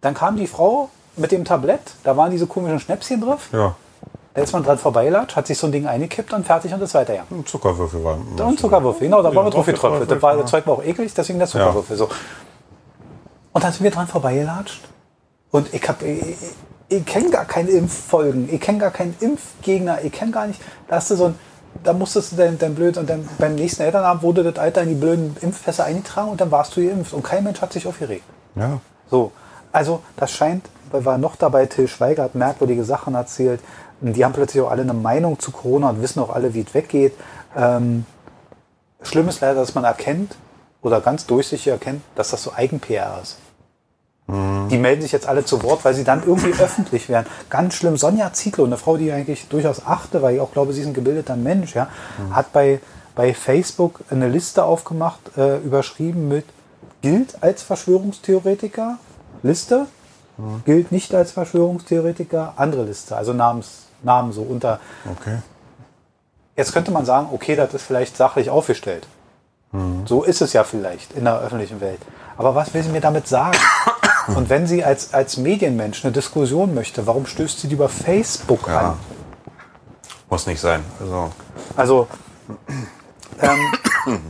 Dann kam die Frau mit dem Tablett, da waren diese komischen Schnäpschen drauf. Ja. Da ist man dran vorbeigelatscht, hat sich so ein Ding eingekippt und fertig und das weiter, ja. Ein Zuckerwürfel war. Und Zuckerwürfel, genau, da war drauf getröpfelt. Das, war, das Zeug war auch eklig, deswegen der Zuckerwürfel. So. Und dann sind wir dran vorbeigelatscht. Und ich habe ich kenne gar keine Impffolgen, ich kenne gar keinen Impfgegner, ich kenne gar nicht, da hast du so ein, da musstest du dein, dein blöd und dann beim nächsten Elternabend wurde das Alter in die blöden Impfpässe eingetragen und dann warst du geimpft und kein Mensch hat sich aufgeregt. Ja. So, also das scheint, weil war noch dabei, Till Schweiger hat merkwürdige Sachen erzählt, die haben plötzlich auch alle eine Meinung zu Corona und wissen auch alle, wie es weggeht. Ähm, schlimm ist leider, dass man erkennt oder ganz durchsichtig erkennt, dass das so Eigen-PR ist. Die melden sich jetzt alle zu Wort, weil sie dann irgendwie öffentlich werden. Ganz schlimm. Sonja Zietlow, eine Frau, die ich eigentlich durchaus achte, weil ich auch glaube, sie ist ein gebildeter Mensch, ja, mhm. hat bei, bei Facebook eine Liste aufgemacht, äh, überschrieben mit gilt als Verschwörungstheoretiker, Liste, mhm. gilt nicht als Verschwörungstheoretiker, andere Liste, also Namens, Namen so unter. Okay. Jetzt könnte man sagen, okay, das ist vielleicht sachlich aufgestellt. Mhm. So ist es ja vielleicht in der öffentlichen Welt. Aber was will sie mir damit sagen? Und wenn sie als, als Medienmensch eine Diskussion möchte, warum stößt sie die über Facebook ja. an? Muss nicht sein. Also, also ähm,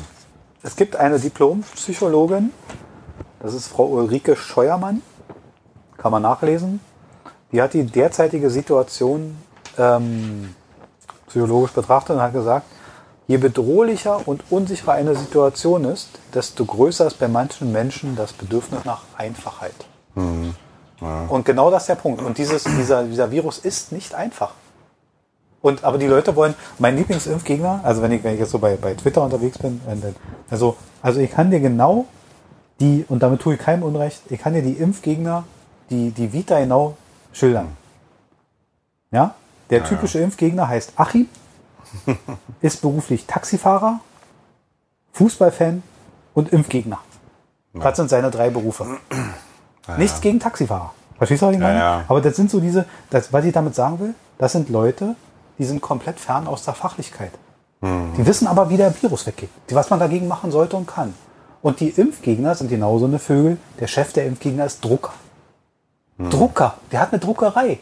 es gibt eine Diplompsychologin, das ist Frau Ulrike Scheuermann, kann man nachlesen. Die hat die derzeitige Situation ähm, psychologisch betrachtet und hat gesagt, Je bedrohlicher und unsicherer eine Situation ist, desto größer ist bei manchen Menschen das Bedürfnis nach Einfachheit. Mhm. Ja. Und genau das ist der Punkt. Und dieses, dieser, dieser Virus ist nicht einfach. Und, aber die Leute wollen, mein Lieblingsimpfgegner, also wenn ich, wenn ich jetzt so bei, bei Twitter unterwegs bin, also, also ich kann dir genau die, und damit tue ich keinem Unrecht, ich kann dir die Impfgegner, die, die Vita genau schildern. Ja? Der typische ja. Impfgegner heißt Achim, ist beruflich Taxifahrer, Fußballfan und Impfgegner. Ja. Das sind seine drei Berufe. Ja, Nichts gegen Taxifahrer. Verstehst du, was ich meine? Ja, Aber das sind so diese, das, was ich damit sagen will, das sind Leute, die sind komplett fern aus der Fachlichkeit. Mhm. Die wissen aber, wie der Virus weggeht, was man dagegen machen sollte und kann. Und die Impfgegner sind genauso eine Vögel. Der Chef der Impfgegner ist Drucker. Mhm. Drucker, der hat eine Druckerei.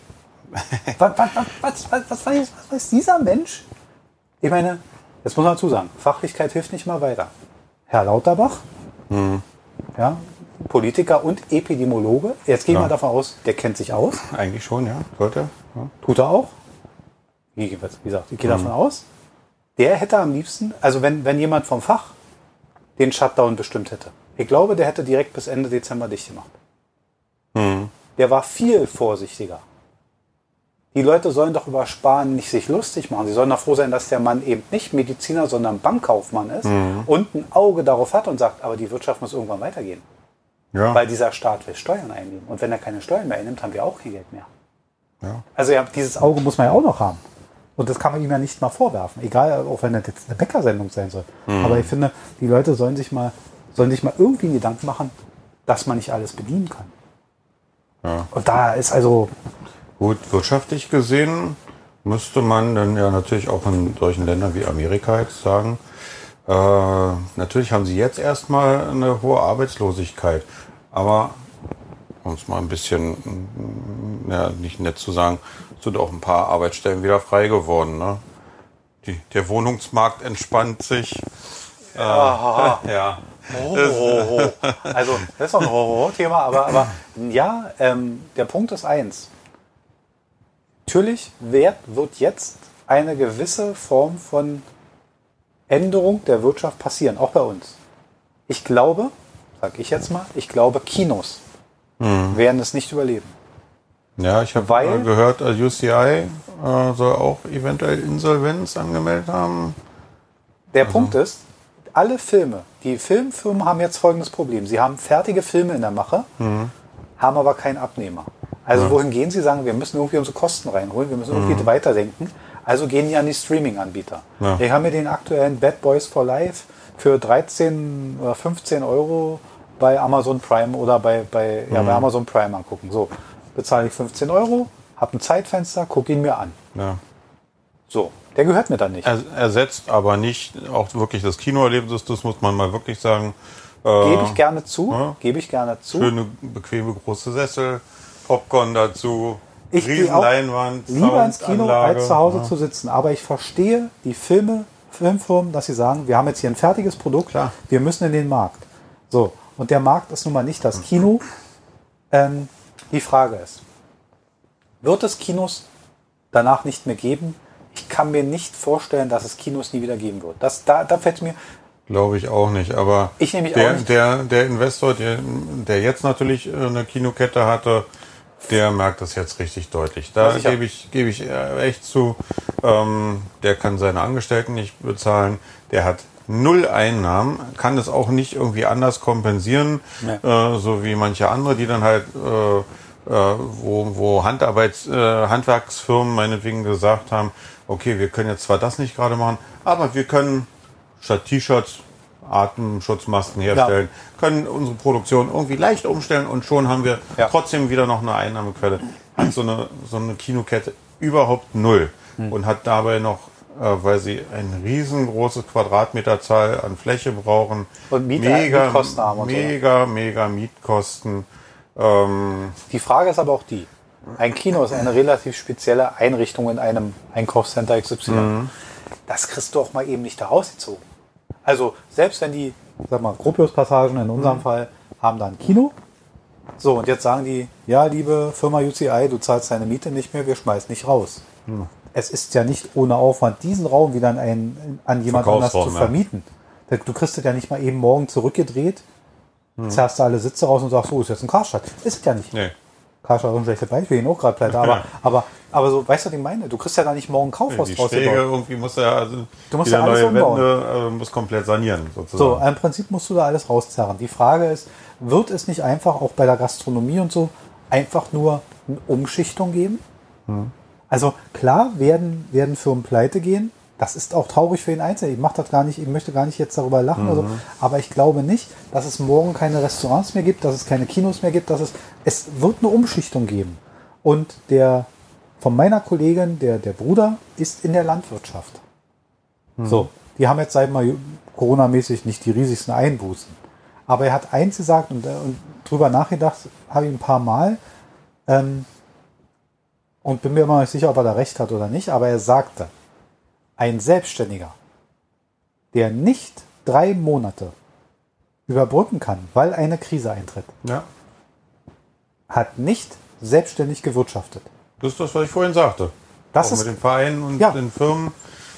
was, was, was, was, was, weiß, was weiß dieser Mensch, ich meine, jetzt muss man dazu sagen, Fachlichkeit hilft nicht mal weiter. Herr Lauterbach, mhm. ja, Politiker und Epidemiologe, jetzt gehen ja. wir davon aus, der kennt sich aus. Eigentlich schon, ja, sollte. Ja. Tut er auch. Wie gesagt, ich gehe mhm. davon aus. Der hätte am liebsten, also wenn, wenn jemand vom Fach den Shutdown bestimmt hätte, ich glaube, der hätte direkt bis Ende Dezember dicht gemacht. Mhm. Der war viel vorsichtiger. Die Leute sollen doch über Sparen nicht sich lustig machen. Sie sollen doch froh sein, dass der Mann eben nicht Mediziner, sondern Bankkaufmann ist mhm. und ein Auge darauf hat und sagt, aber die Wirtschaft muss irgendwann weitergehen. Ja. Weil dieser Staat will Steuern einnehmen. Und wenn er keine Steuern mehr einnimmt, haben wir auch kein Geld mehr. Ja. Also ja, dieses Auge muss man ja auch noch haben. Und das kann man ihm ja nicht mal vorwerfen. Egal, auch wenn das jetzt eine Bäckersendung sein soll. Mhm. Aber ich finde, die Leute sollen sich mal, sollen sich mal irgendwie einen Gedanken machen, dass man nicht alles bedienen kann. Ja. Und da ist also, Gut, wirtschaftlich gesehen müsste man dann ja natürlich auch in solchen Ländern wie Amerika jetzt sagen, äh, natürlich haben sie jetzt erstmal eine hohe Arbeitslosigkeit, aber um es mal ein bisschen, ja, nicht nett zu sagen, sind auch ein paar Arbeitsstellen wieder frei geworden. Ne? Die, der Wohnungsmarkt entspannt sich. Äh, ja. Oh, oh, oh. Also, das ist auch ein Horror-Thema, aber, aber ja, ähm, der Punkt ist eins. Natürlich wird, wird jetzt eine gewisse Form von Änderung der Wirtschaft passieren, auch bei uns. Ich glaube, sag ich jetzt mal, ich glaube, Kinos mhm. werden es nicht überleben. Ja, ich habe gehört, äh, UCI äh, soll auch eventuell Insolvenz angemeldet haben. Der also. Punkt ist, alle Filme, die Filmfirmen haben jetzt folgendes Problem. Sie haben fertige Filme in der Mache, mhm. haben aber keinen Abnehmer. Also ja. wohin gehen sie? Sagen, wir müssen irgendwie unsere Kosten reinholen, wir müssen irgendwie mhm. weiterdenken. Also gehen die an die Streaming-Anbieter. Ja. Ich habe mir den aktuellen Bad Boys for Life für 13 oder 15 Euro bei Amazon Prime oder bei, bei, mhm. ja, bei mhm. Amazon Prime angucken. So, bezahle ich 15 Euro, habe ein Zeitfenster, gucke ihn mir an. Ja. So, der gehört mir dann nicht. Er, ersetzt aber nicht auch wirklich das Kinoerlebnis, das muss man mal wirklich sagen. Äh, gebe ich gerne zu, ja, gebe ich gerne zu. Schöne, bequeme, große Sessel, Popcorn dazu, ich Riesenleinwand, lieber ins Kino, als zu Hause ja. zu sitzen. Aber ich verstehe die Filme, Filmfirmen, dass sie sagen, wir haben jetzt hier ein fertiges Produkt, Klar. wir müssen in den Markt. So, und der Markt ist nun mal nicht das Kino. Ähm, die Frage ist, wird es Kinos danach nicht mehr geben? Ich kann mir nicht vorstellen, dass es Kinos nie wieder geben wird. Das, da, da fällt mir. Glaube ich auch nicht. Aber ich der, auch nicht. Der, der Investor, der, der jetzt natürlich äh, eine Kinokette hatte, der merkt das jetzt richtig deutlich. Da gebe ich, gebe ich äh, echt zu. Ähm, der kann seine Angestellten nicht bezahlen. Der hat null Einnahmen, kann das auch nicht irgendwie anders kompensieren, nee. äh, so wie manche andere, die dann halt, äh, äh, wo, wo Handarbeits, äh, Handwerksfirmen meinetwegen gesagt haben, okay, wir können jetzt zwar das nicht gerade machen, aber wir können statt T-Shirts Atemschutzmasken herstellen, ja. können unsere Produktion irgendwie leicht umstellen und schon haben wir ja. trotzdem wieder noch eine Einnahmequelle. Hat so eine, so eine Kinokette überhaupt null hm. und hat dabei noch äh, weil sie eine riesengroße Quadratmeterzahl an Fläche brauchen. Und Miet mega, Mietkosten haben. Und mega, so. mega Mietkosten. Ähm die Frage ist aber auch die. Ein Kino ist eine relativ spezielle Einrichtung in einem Einkaufscenter XY. Mhm. Das kriegst du auch mal eben nicht da rausgezogen. Also selbst wenn die, sag mal, Gropius-Passagen in unserem mhm. Fall haben da ein Kino. So, und jetzt sagen die, ja, liebe Firma UCI, du zahlst deine Miete nicht mehr, wir schmeißen nicht raus. Mhm es ist ja nicht ohne Aufwand, diesen Raum wieder an, einen, an jemand anders zu vermieten. Ja. Du kriegst es ja nicht mal eben morgen zurückgedreht, hm. zerrst du alle Sitze raus und sagst, oh, ist jetzt ein Karstadt. Ist es ja nicht. Nee. Karstadt ist ein schlechtes Beispiel, ihn auch gerade pleite. Aber, aber, aber so, weißt du, was ich meine? Du kriegst ja da nicht morgen Kaufhaus die draus. Stege irgendwie muss ja, also du musst ja alles neue umbauen. Wände, äh, muss komplett sanieren, sozusagen. So, im Prinzip musst du da alles rauszerren. Die Frage ist, wird es nicht einfach auch bei der Gastronomie und so einfach nur eine Umschichtung geben? Hm. Also klar werden, werden Firmen pleite gehen. Das ist auch traurig für den Einzelnen. Ich mache das gar nicht, ich möchte gar nicht jetzt darüber lachen mhm. so. Aber ich glaube nicht, dass es morgen keine Restaurants mehr gibt, dass es keine Kinos mehr gibt, dass es, es wird eine Umschichtung geben. Und der, von meiner Kollegin, der, der Bruder, ist in der Landwirtschaft. Mhm. So. Die haben jetzt seit mal Corona-mäßig nicht die riesigsten Einbußen. Aber er hat eins gesagt und, und drüber nachgedacht, habe ich ein paar Mal. Ähm, und bin mir immer nicht sicher, ob er da recht hat oder nicht, aber er sagte, ein Selbstständiger, der nicht drei Monate überbrücken kann, weil eine Krise eintritt, ja. hat nicht selbstständig gewirtschaftet. Das ist das, was ich vorhin sagte. Das auch ist mit den Vereinen und ja. den Firmen,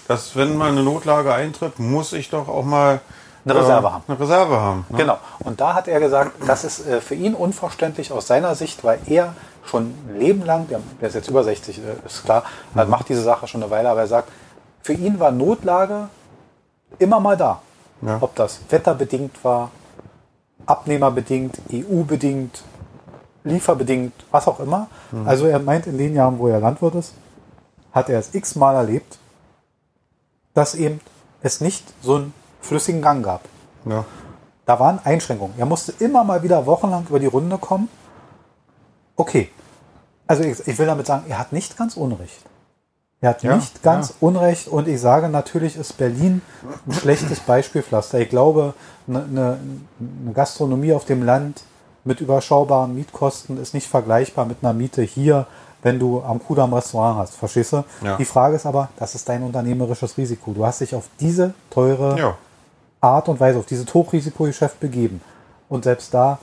dass wenn mal eine Notlage eintritt, muss ich doch auch mal eine Reserve äh, haben. Eine Reserve haben. Ne? Genau. Und da hat er gesagt, das ist äh, für ihn unverständlich aus seiner Sicht, weil er schon ein Leben lang, der, der ist jetzt über 60, äh, ist klar, mhm. macht diese Sache schon eine Weile, aber er sagt, für ihn war Notlage immer mal da. Ja. Ob das wetterbedingt war, abnehmerbedingt, EU-bedingt, lieferbedingt, was auch immer. Mhm. Also er meint, in den Jahren, wo er Landwirt ist, hat er es x-mal erlebt, dass eben es nicht so einen flüssigen Gang gab. Ja. Da waren Einschränkungen. Er musste immer mal wieder wochenlang über die Runde kommen Okay. Also ich, ich will damit sagen, er hat nicht ganz Unrecht. Er hat ja, nicht ganz ja. Unrecht und ich sage, natürlich ist Berlin ein schlechtes Beispielpflaster. Ich glaube, eine, eine, eine Gastronomie auf dem Land mit überschaubaren Mietkosten ist nicht vergleichbar mit einer Miete hier wenn du am Kudamm Restaurant hast, verstehst du? Ja. Die Frage ist aber, das ist dein unternehmerisches Risiko. Du hast dich auf diese teure. Art und Weise, auf dieses Hochrisikogeschäft begeben. Und selbst da,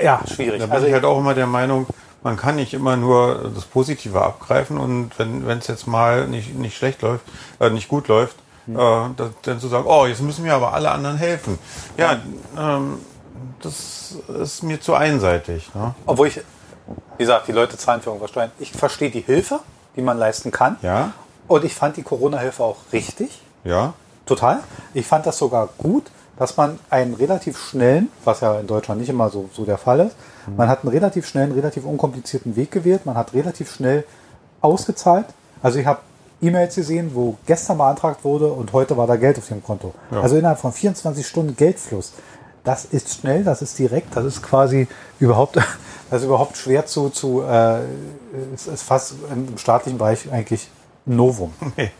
ja, schwierig. Da bin also ich halt auch immer der Meinung, man kann nicht immer nur das Positive abgreifen und wenn es jetzt mal nicht, nicht schlecht läuft, äh, nicht gut läuft, mhm. äh, dann zu sagen, oh, jetzt müssen mir aber alle anderen helfen. Ja, ähm, das ist mir zu einseitig. Ne? Obwohl ich, wie gesagt, die Leute zahlen für irgendwas Steuern. Ich verstehe die Hilfe, die man leisten kann. Ja. Und ich fand die Corona-Hilfe auch richtig. Ja. Total. Ich fand das sogar gut, dass man einen relativ schnellen, was ja in Deutschland nicht immer so, so der Fall ist, mhm. man hat einen relativ schnellen, relativ unkomplizierten Weg gewählt. Man hat relativ schnell ausgezahlt. Also ich habe E-Mails gesehen, wo gestern beantragt wurde und heute war da Geld auf dem Konto. Ja. Also innerhalb von 24 Stunden Geldfluss. Das ist schnell, das ist direkt, das ist quasi überhaupt, das ist überhaupt schwer zu, zu äh, ist, ist fast im staatlichen Bereich eigentlich ein Novum. Nee.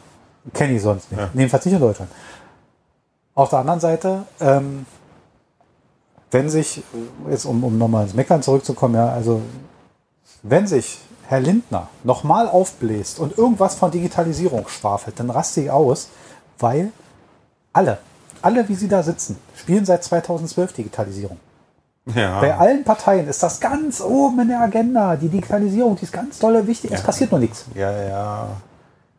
Kenne ich sonst nicht. Ja. Jedenfalls nicht in Deutschland. Auf der anderen Seite, ähm, wenn sich, jetzt um, um nochmal ins Meckern zurückzukommen, ja, also wenn sich Herr Lindner nochmal aufbläst und irgendwas von Digitalisierung schwafelt, dann raste ich aus, weil alle, alle, wie sie da sitzen, spielen seit 2012 Digitalisierung. Ja. Bei allen Parteien ist das ganz oben in der Agenda. Die Digitalisierung, die ist ganz toll wichtig. Ja. Es passiert noch nichts. Ja, ja.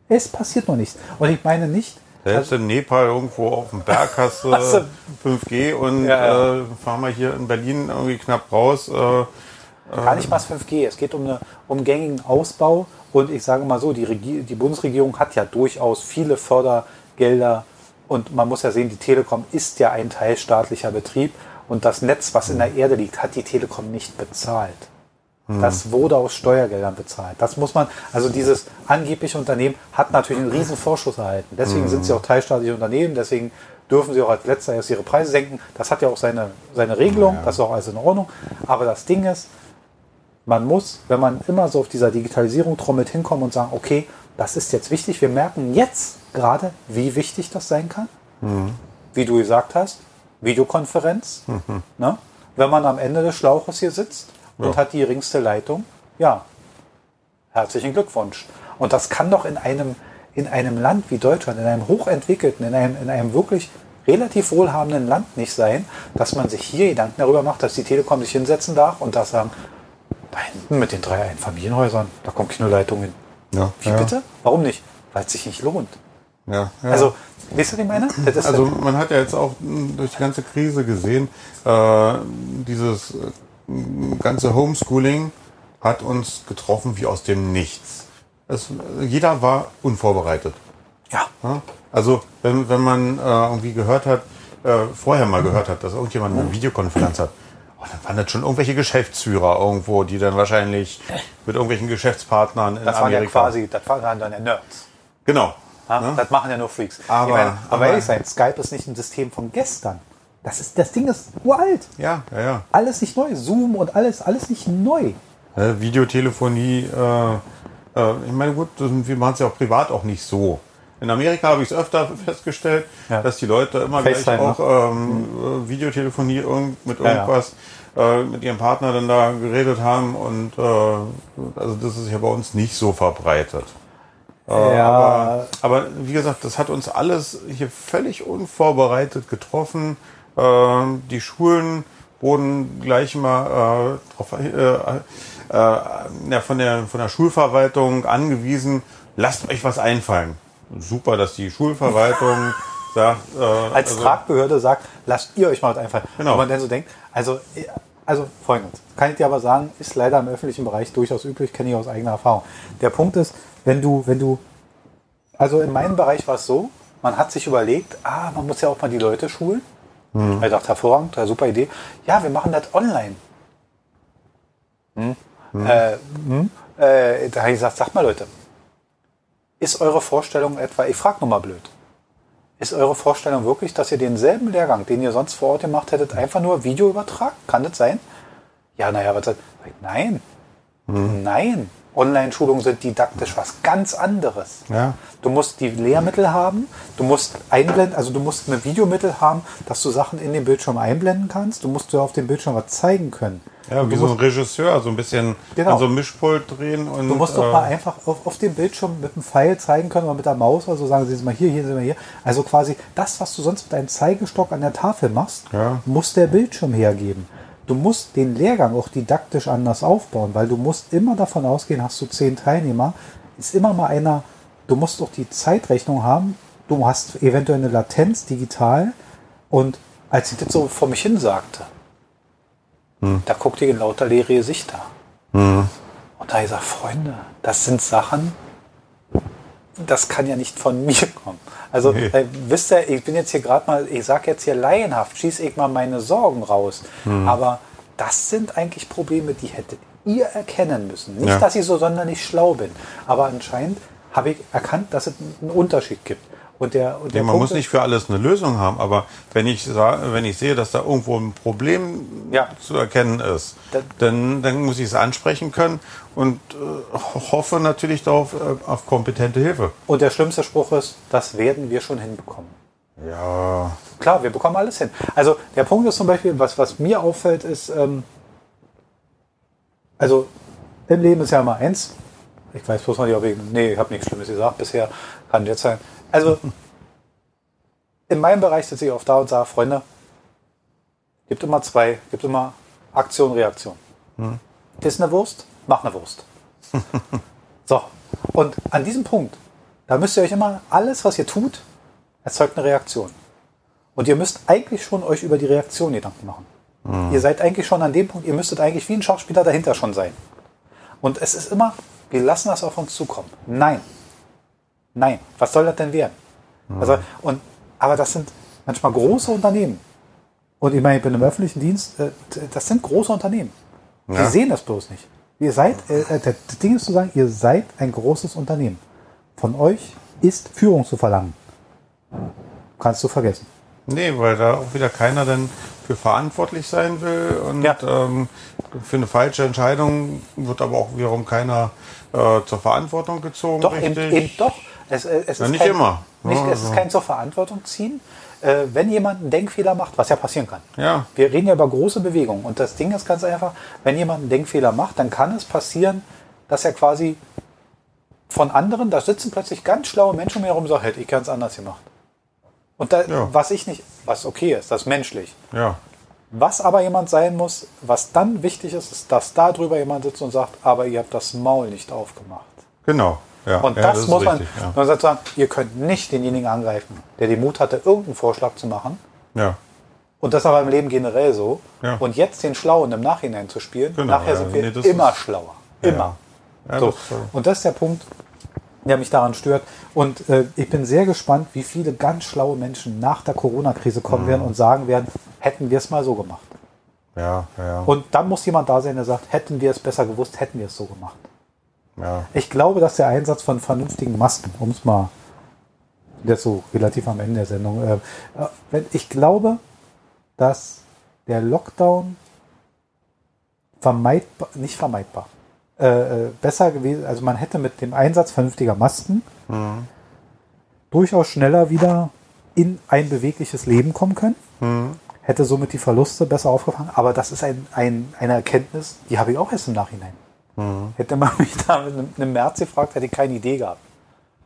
Es passiert noch nichts. Und ich meine nicht. Selbst also, in Nepal irgendwo auf dem Berg hast du 5G und ja, ja. Äh, fahren wir hier in Berlin irgendwie knapp raus. Äh, Gar nicht mal 5G. Es geht um, eine, um gängigen Ausbau. Und ich sage mal so, die, Regie, die Bundesregierung hat ja durchaus viele Fördergelder. Und man muss ja sehen, die Telekom ist ja ein teilstaatlicher Betrieb. Und das Netz, was in der Erde liegt, hat die Telekom nicht bezahlt. Hm. Das wurde aus Steuergeldern bezahlt. Das muss man, also dieses angebliche Unternehmen hat natürlich einen riesen Vorschuss erhalten. Deswegen sind sie auch teilstaatliche Unternehmen, deswegen dürfen sie auch als letzter erst ihre Preise senken. Das hat ja auch seine, seine Regelung, ja. das ist auch alles in Ordnung. Aber das Ding ist, man muss, wenn man immer so auf dieser Digitalisierung trommelt, hinkommen und sagen, okay, das ist jetzt wichtig. Wir merken jetzt gerade, wie wichtig das sein kann. Mhm. Wie du gesagt hast, Videokonferenz. Mhm. Ne? Wenn man am Ende des Schlauches hier sitzt ja. und hat die geringste Leitung, ja, herzlichen Glückwunsch. Und das kann doch in einem, in einem Land wie Deutschland, in einem hochentwickelten, in einem, in einem wirklich relativ wohlhabenden Land nicht sein, dass man sich hier Gedanken darüber macht, dass die Telekom sich hinsetzen darf und das sagen, da hinten mit den drei Einfamilienhäusern, da kommt keine Leitung hin. Ja, Wie ja. bitte? Warum nicht? Weil es sich nicht lohnt. Ja, ja. Also, wisst ihr, was ich meine? also man hat ja jetzt auch durch die ganze Krise gesehen, äh, dieses ganze Homeschooling hat uns getroffen wie aus dem Nichts. Es, jeder war unvorbereitet. Ja. ja? Also wenn, wenn man äh, irgendwie gehört hat, äh, vorher mal gehört hat, dass irgendjemand eine Videokonferenz hat, oh, dann waren das schon irgendwelche Geschäftsführer irgendwo, die dann wahrscheinlich mit irgendwelchen Geschäftspartnern in das Amerika... Das waren ja quasi, das waren dann ja Nerds. Genau. Ja, ne? Das machen ja nur Freaks. Aber, meine, aber ehrlich sein, Skype ist nicht ein System von gestern. Das, ist, das Ding ist uralt. Ja, ja, ja. Alles nicht neu. Zoom und alles, alles nicht neu. Ja, Videotelefonie, äh, äh, ich meine, gut, wir machen es ja auch privat auch nicht so. In Amerika habe ich es öfter festgestellt, ja. dass die Leute immer FaceTime, gleich auch ähm, mhm. Videotelefonie irgend, mit irgendwas ja, ja. Äh, mit ihrem Partner dann da geredet haben und äh, also das ist ja bei uns nicht so verbreitet. Äh, ja. Aber, aber, wie gesagt, das hat uns alles hier völlig unvorbereitet getroffen. Äh, die Schulen wurden gleich mal äh, drauf, äh, äh, ja, von, der, von der Schulverwaltung angewiesen, lasst euch was einfallen. Super, dass die Schulverwaltung sagt. Äh, Als also, Tragbehörde sagt, lasst ihr euch mal was einfallen. Genau. Und man dann so denkt, also, also folgendes, kann ich dir aber sagen, ist leider im öffentlichen Bereich durchaus üblich, kenne ich aus eigener Erfahrung. Der Punkt ist, wenn du, wenn du, also in meinem Bereich war es so, man hat sich überlegt, ah, man muss ja auch mal die Leute schulen. Mhm. Ich dachte, hervorragend, super Idee. Ja, wir machen das online. Hm? Mhm. Äh, hm? Äh, da habe ich gesagt, sag mal Leute, ist eure Vorstellung etwa, ich frage nur mal blöd, ist eure Vorstellung wirklich, dass ihr denselben Lehrgang, den ihr sonst vor Ort gemacht hättet, einfach nur Video übertragt? Kann das sein? Ja, naja, was Nein. Mhm. Nein. Online-Schulungen sind didaktisch was ganz anderes. Ja. Du musst die Lehrmittel haben, du musst einblenden, also du musst ein Videomittel haben, dass du Sachen in den Bildschirm einblenden kannst. Du musst dir auf dem Bildschirm was zeigen können. Ja, wie so ein Regisseur, so ein bisschen Genau. an so einem Mischpult drehen und. Du musst doch äh, mal einfach auf, auf dem Bildschirm mit dem Pfeil zeigen können oder mit der Maus oder so sagen, Sie mal hier, hier, Sie mal hier. Also quasi das, was du sonst mit deinem Zeigestock an der Tafel machst, Ja. muss der Bildschirm hergeben. Du musst den Lehrgang auch didaktisch anders aufbauen, weil du musst immer davon ausgehen, hast du zehn Teilnehmer, ist immer mal einer, du musst auch die Zeitrechnung haben, du hast eventuell eine Latenz digital und als ich das so vor mich hin sagte, da guckte ich in lauter leere Gesichter. Und da ich gesagt, Freunde, das sind Sachen, das kann ja nicht von mir kommen. Also Nee. äh, wisst ihr, ich bin jetzt hier gerade mal, ich sage jetzt hier laienhaft, schieße ich mal meine Sorgen raus. Aber das sind eigentlich Probleme, die hättet ihr erkennen müssen. Nicht, Ja. dass ich so sonderlich schlau bin, aber anscheinend habe ich erkannt, dass es einen Unterschied gibt. Und der, und der man Punkt muss nicht für alles eine Lösung haben, aber wenn ich, wenn ich sehe, dass da irgendwo ein Problem Ja. zu erkennen ist, Dann- dann, dann muss ich es ansprechen können und äh, hoffe natürlich darauf äh, auf kompetente Hilfe. Und der schlimmste Spruch ist, das werden wir schon hinbekommen. Ja, Klar, wir bekommen alles hin. Also der Punkt ist zum Beispiel, was, was mir auffällt, ist, ähm, also im Leben ist ja immer eins. Ich weiß bloß noch nicht, ob ich, nee, ich habe nichts Schlimmes gesagt bisher, kann jetzt sein. Also in meinem Bereich sitze ich oft da und sage, Freunde, gibt immer zwei, gibt immer Aktion, Reaktion. Ist eine Wurst, mach eine Wurst. so, und an diesem Punkt, da müsst ihr euch immer, alles, was ihr tut, erzeugt eine Reaktion. Und ihr müsst eigentlich schon euch über die Reaktion Gedanken machen. Ihr seid eigentlich schon an dem Punkt, ihr müsstet eigentlich wie ein Schauspieler dahinter schon sein. Und es ist immer, wir lassen das auf uns zukommen. Nein. Nein. Was soll das denn werden? Also, und, aber das sind manchmal große Unternehmen. Und ich meine, ich bin im öffentlichen Dienst, äh, das sind große Unternehmen. Die Ja. sehen das bloß nicht. Ihr seid, äh, äh, das Ding ist zu sagen, ihr seid ein großes Unternehmen. Von euch ist Führung zu verlangen. Kannst du vergessen. nee, weil da auch wieder keiner dann für verantwortlich sein will und Ja. ähm, für eine falsche Entscheidung wird aber auch wiederum keiner äh, zur Verantwortung gezogen. Doch, eben, richtig. eben doch. Es, äh, es Ja, ist nicht kein, immer. Nicht, es ist kein zur Verantwortung ziehen, äh, wenn jemand einen Denkfehler macht, was ja passieren kann. Ja. Wir reden ja über große Bewegungen. Und das Ding ist ganz einfach, wenn jemand einen Denkfehler macht, dann kann es passieren, dass er quasi von anderen, da sitzen plötzlich ganz schlaue Menschen um herum und sagen, hätte ich ganz anders gemacht. Und da, Ja. was ich nicht, was okay ist, das ist menschlich. Ja, Was aber jemand sein muss, was dann wichtig ist, ist, dass da drüber jemand sitzt und sagt, aber ihr habt das Maul nicht aufgemacht. genau. Ja, Und ja, das, muss man, richtig, ja. man sagt sagen, ihr könnt nicht denjenigen angreifen, der den Mut hatte, irgendeinen Vorschlag zu machen. Ja. Und das aber im Leben generell so. Ja. Und jetzt den Schlauen im Nachhinein zu spielen, Genau, nachher sind wir Nee, das immer ist- schlauer. Immer. So. das, Und das ist der Punkt, der mich daran stört. Und äh, ich bin sehr gespannt, wie viele ganz schlaue Menschen nach der Corona-Krise kommen Mhm. werden und sagen werden, hätten wir es mal so gemacht. ja, ja, Und dann muss jemand da sein, der sagt, hätten wir es besser gewusst, hätten wir es so gemacht. Ja. Ich glaube, dass der Einsatz von vernünftigen Masken, um es mal jetzt so relativ am Ende der Sendung, äh, äh, wenn, ich glaube, dass der Lockdown vermeidbar, nicht vermeidbar, äh, äh, besser gewesen, also man hätte mit dem Einsatz vernünftiger Masken durchaus schneller wieder in ein bewegliches Leben kommen können. Hätte somit die Verluste besser aufgefangen. Aber das ist ein, ein, eine Erkenntnis, die habe ich auch erst im Nachhinein. Hätte man mich da mit einem- März gefragt, hätte ich keine Idee gehabt.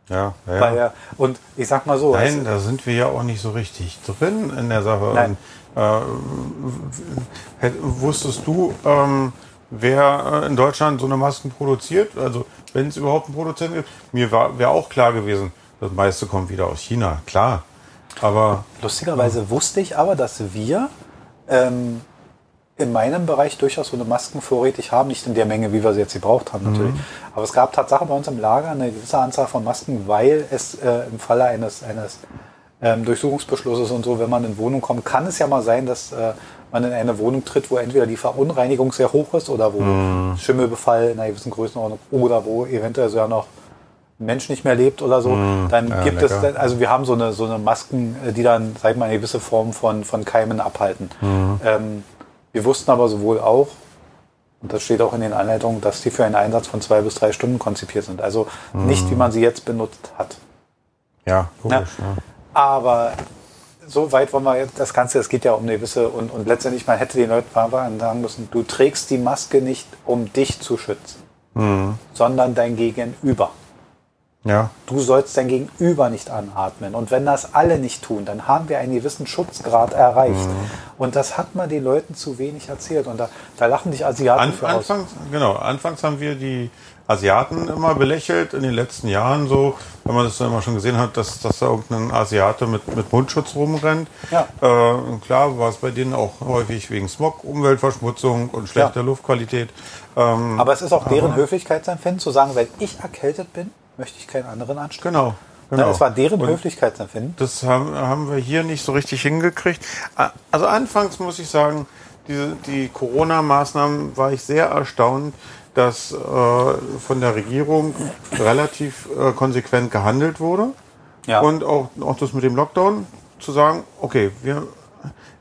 ja, ja. Weil, äh, und ich sag mal so, Nein, es- da sind wir ja auch nicht so richtig drin in der Sache. Nein. Und, äh, hätt- wusstest du, ähm, wer äh, in Deutschland so eine Masken produziert? Also wenn es überhaupt einen Produzenten gibt, mir wäre auch klar gewesen, das meiste kommt wieder aus China, klar. Aber lustigerweise wusste ich aber, dass wir ähm, in meinem Bereich durchaus so eine Masken vorrätig haben, nicht in der Menge, wie wir sie jetzt gebraucht haben natürlich. Aber es gab Tatsache bei uns im Lager eine gewisse Anzahl von Masken, weil es äh, im Falle eines, eines ähm, Durchsuchungsbeschlusses und so, wenn man in Wohnung kommt, kann es ja mal sein, dass äh, man in eine Wohnung tritt, wo entweder die Verunreinigung sehr hoch ist oder wo Schimmelbefall in einer gewissen Größenordnung oder wo eventuell so ja noch ein Mensch nicht mehr lebt oder so, dann ja, gibt lecker. es, dann- also wir haben so eine, so eine Masken, äh, die dann, sag ich mal, eine gewisse Form von, von Keimen abhalten. Mhm. Ähm, wir wussten aber sowohl auch, Und das steht auch in den Anleitungen, dass die für einen Einsatz von zwei bis drei Stunden konzipiert sind. Also mhm. nicht, wie man sie jetzt benutzt hat. Ja, komisch. Ja. Ja. Aber so weit wollen wir jetzt das Ganze, es geht ja um eine gewisse und, und letztendlich, man hätte den Leuten sagen müssen, du trägst die Maske nicht, um dich zu schützen, mhm. sondern dein Gegenüber. Ja. Du sollst dein Gegenüber nicht anatmen. Und wenn das alle nicht tun, dann haben wir einen gewissen Schutzgrad erreicht. Mhm. Und das hat man den Leuten zu wenig erzählt. Und da, da lachen dich Asiaten An, für anfangs, aus. Genau, anfangs haben wir die Asiaten immer belächelt in den letzten Jahren so, wenn man das dann immer schon gesehen hat, dass, dass da irgendein Asiate mit, mit Mundschutz rumrennt. Ja. Äh, klar war es bei denen auch häufig wegen Smog, Umweltverschmutzung und schlechter ja. Luftqualität. Ähm, aber es ist auch deren Höflichkeitsempfinden zu sagen, wenn ich erkältet bin, möchte ich keinen anderen anstecken. Genau. Genau. Das war deren und Höflichkeitsempfinden. Das haben, haben wir hier nicht so richtig hingekriegt. Also anfangs muss ich sagen, diese, die Corona-Maßnahmen war ich sehr erstaunt, dass äh, von der Regierung relativ äh, konsequent gehandelt wurde. Ja. Und auch, auch das mit dem Lockdown zu sagen, okay, wir,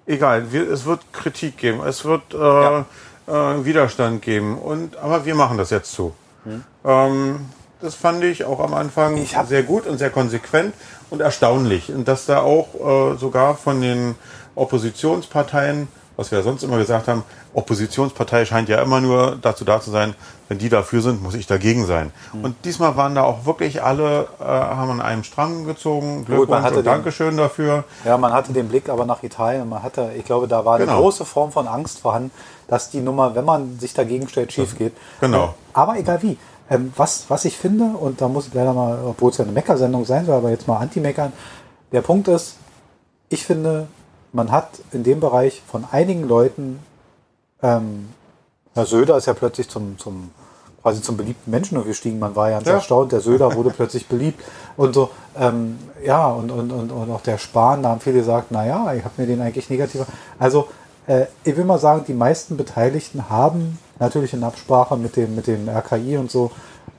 egal, wir, es wird Kritik geben, es wird äh, ja. äh, Widerstand geben, und, aber wir machen das jetzt zu. Hm. Ähm, das fand ich auch am Anfang sehr gut und sehr konsequent und erstaunlich. Und dass da auch äh, sogar von den Oppositionsparteien was wir ja sonst immer gesagt haben, Oppositionspartei scheint ja immer nur dazu da zu sein, wenn die dafür sind, muss ich dagegen sein. Mhm. Und diesmal waren da auch wirklich alle, äh, haben an einem Strang gezogen. Glückwunsch und Dankeschön dafür. Ja, man hatte den Blick aber nach Italien. Man hatte, ich glaube, da war genau. eine große Form von Angst vorhanden, dass die Nummer, wenn man sich dagegen stellt, schief geht. Genau. Ähm, aber egal wie. Ähm, was, was ich finde, und da muss ich leider mal, obwohl es ja eine Meckersendung sein soll, aber jetzt mal anti-meckern, der Punkt ist, ich finde, man hat in dem Bereich von einigen Leuten, ähm, Herr Söder ist ja plötzlich zum, zum quasi zum beliebten Menschen gestiegen. Man war ja ganz ja. erstaunt, der Söder wurde plötzlich beliebt und so. Ähm, ja, und, und, und, und auch der Spahn, da haben viele gesagt, naja, ich habe mir den eigentlich negativer. Also äh, ich will mal sagen, die meisten Beteiligten haben natürlich in Absprache mit dem, mit dem RKI und so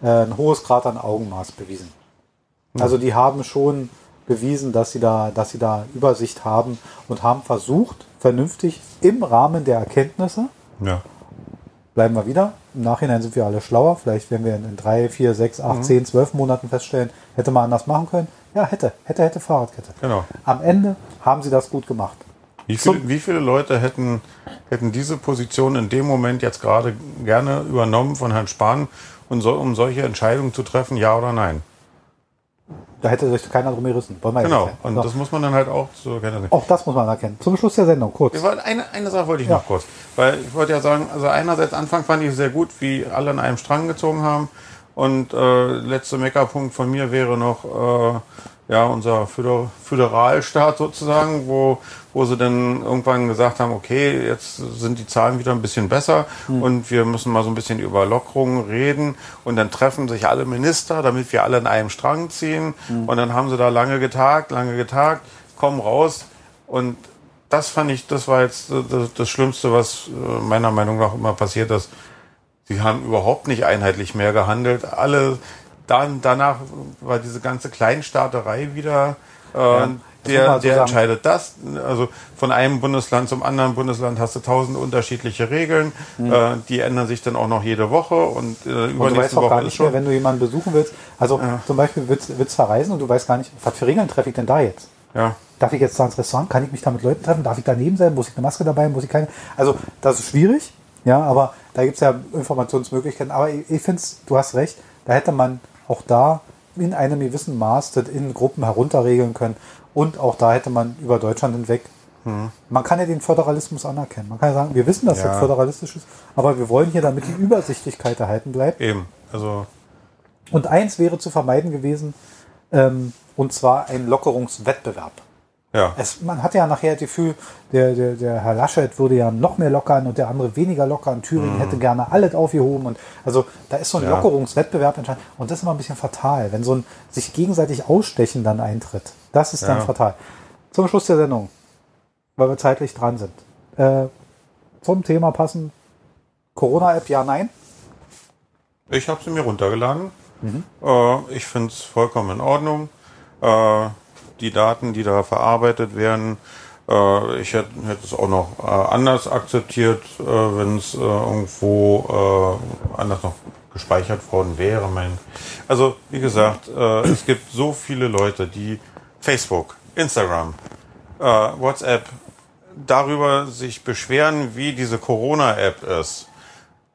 äh, ein hohes Grad an Augenmaß bewiesen. Also die haben schon bewiesen, dass sie da, dass sie da Übersicht haben und haben versucht, vernünftig im Rahmen der Erkenntnisse, ja. bleiben wir wieder, im Nachhinein sind wir alle schlauer, vielleicht werden wir in drei, vier, sechs, acht, mhm. zehn, zwölf Monaten feststellen, hätte man anders machen können. Ja, hätte, hätte, hätte Fahrradkette. Genau. Am Ende haben sie das gut gemacht. Wie viele, wie viele Leute hätten, hätten diese Position in dem Moment jetzt gerade gerne übernommen von Herrn Spahn, um, so, um solche Entscheidungen zu treffen, ja oder nein? Da hätte sich keiner drum gerissen. genau, und so. das muss man dann halt auch so erkennen. Auch das muss man erkennen. Zum Schluss der Sendung, kurz. Eine, eine Sache wollte ich ja. noch kurz. Weil ich wollte ja sagen, also einerseits Anfang fand ich sehr gut, wie alle an einem Strang gezogen haben. Und äh, letzter Meckerpunkt von mir wäre noch äh, ja, unser Föderalstaat sozusagen, wo, wo sie dann irgendwann gesagt haben, okay, jetzt sind die Zahlen wieder ein bisschen besser mhm. und wir müssen mal so ein bisschen über Lockerungen reden und dann treffen sich alle Minister, damit wir alle in einem Strang ziehen mhm. und dann haben sie da lange getagt, lange getagt, kommen raus und das fand ich, das war jetzt das, das Schlimmste, was äh, meiner Meinung nach immer passiert ist. Sie haben überhaupt nicht einheitlich mehr gehandelt. Alle dann, danach war diese ganze Kleinstaaterei wieder. Äh, ja, der, der entscheidet das. Also von einem Bundesland zum anderen Bundesland hast du tausend unterschiedliche Regeln. Mhm. Äh, die ändern sich dann auch noch jede Woche und äh, übernächste und du weißt auch Woche gar nicht mehr, wenn du jemanden besuchen willst. Also ja. zum Beispiel willst, willst verreisen und du weißt gar nicht, was für Regeln treffe ich denn da jetzt? Ja. Darf ich jetzt da ins Restaurant? Kann ich mich da mit Leuten treffen? Darf ich daneben sein? Muss ich eine Maske dabei? Muss ich keine? Also das ist schwierig. Ja, aber da gibt es ja Informationsmöglichkeiten. Aber ich, ich finde du hast recht, da hätte man auch da in einem gewissen Maß das in Gruppen herunterregeln können. Und auch da hätte man über Deutschland hinweg. Hm. Man kann ja den Föderalismus anerkennen. Man kann ja sagen, wir wissen, dass ja. das föderalistisch ist, aber wir wollen hier, damit die Übersichtlichkeit erhalten bleibt. Eben. Also. Und eins wäre zu vermeiden gewesen, ähm, und zwar ein Lockerungswettbewerb. Ja. Es, man hat ja nachher das Gefühl, der, der, der Herr Laschet würde ja noch mehr lockern und der andere weniger lockern. Thüringen mhm. hätte gerne alles aufgehoben. Und also da ist so ein ja. Lockerungswettbewerb entscheidend. Und das ist immer ein bisschen fatal, wenn so ein sich gegenseitig ausstechen dann eintritt. Das ist dann ja. fatal. Zum Schluss der Sendung, weil wir zeitlich dran sind. Äh, zum Thema passen. Corona-App, ja, nein? Ich habe sie mir runtergeladen. Mhm. Äh, ich finde es vollkommen in Ordnung. Äh, die Daten, die da verarbeitet werden, äh, Äh, ich hätte, hätte es auch noch äh, anders akzeptiert, äh, wenn es äh, irgendwo äh, anders noch gespeichert worden wäre. Mein, also wie gesagt, äh, es gibt so viele Leute, die Facebook, Instagram, WhatsApp darüber sich beschweren, wie diese Corona-App ist.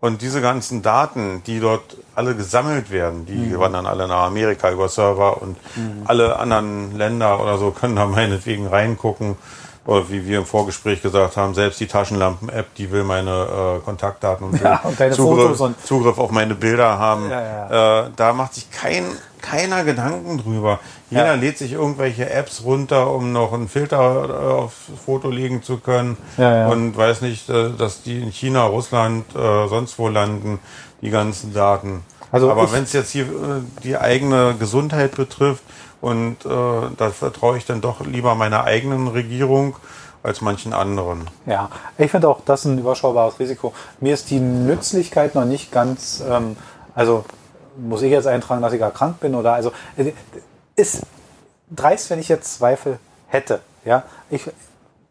Und diese ganzen Daten, die dort alle gesammelt werden, die mhm. wandern alle nach Amerika über Server und mhm. alle anderen Länder oder so können da meinetwegen reingucken. Oder wie wir im Vorgespräch gesagt haben, selbst die Taschenlampen-App, die will meine äh, Kontaktdaten und, ja, und Zugriff, und Zugriff, auf meine Bilder haben. Ja, ja. Äh, da macht sich kein, keiner Gedanken drüber. Jeder lädt sich irgendwelche Apps runter, um noch einen Filter äh, aufs Foto legen zu können. Und weiß nicht, äh, dass die in China, Russland, äh, sonst wo landen, die ganzen Daten. Also Aber wenn es jetzt hier äh, die eigene Gesundheit betrifft, und äh, da vertraue ich dann doch lieber meiner eigenen Regierung als manchen anderen. Ja, ich finde auch das ein überschaubares Risiko. Mir ist die Nützlichkeit noch nicht ganz, ähm, also muss ich jetzt eintragen, dass ich gar krank bin oder also ist dreist, wenn ich jetzt Zweifel hätte. Ja, ich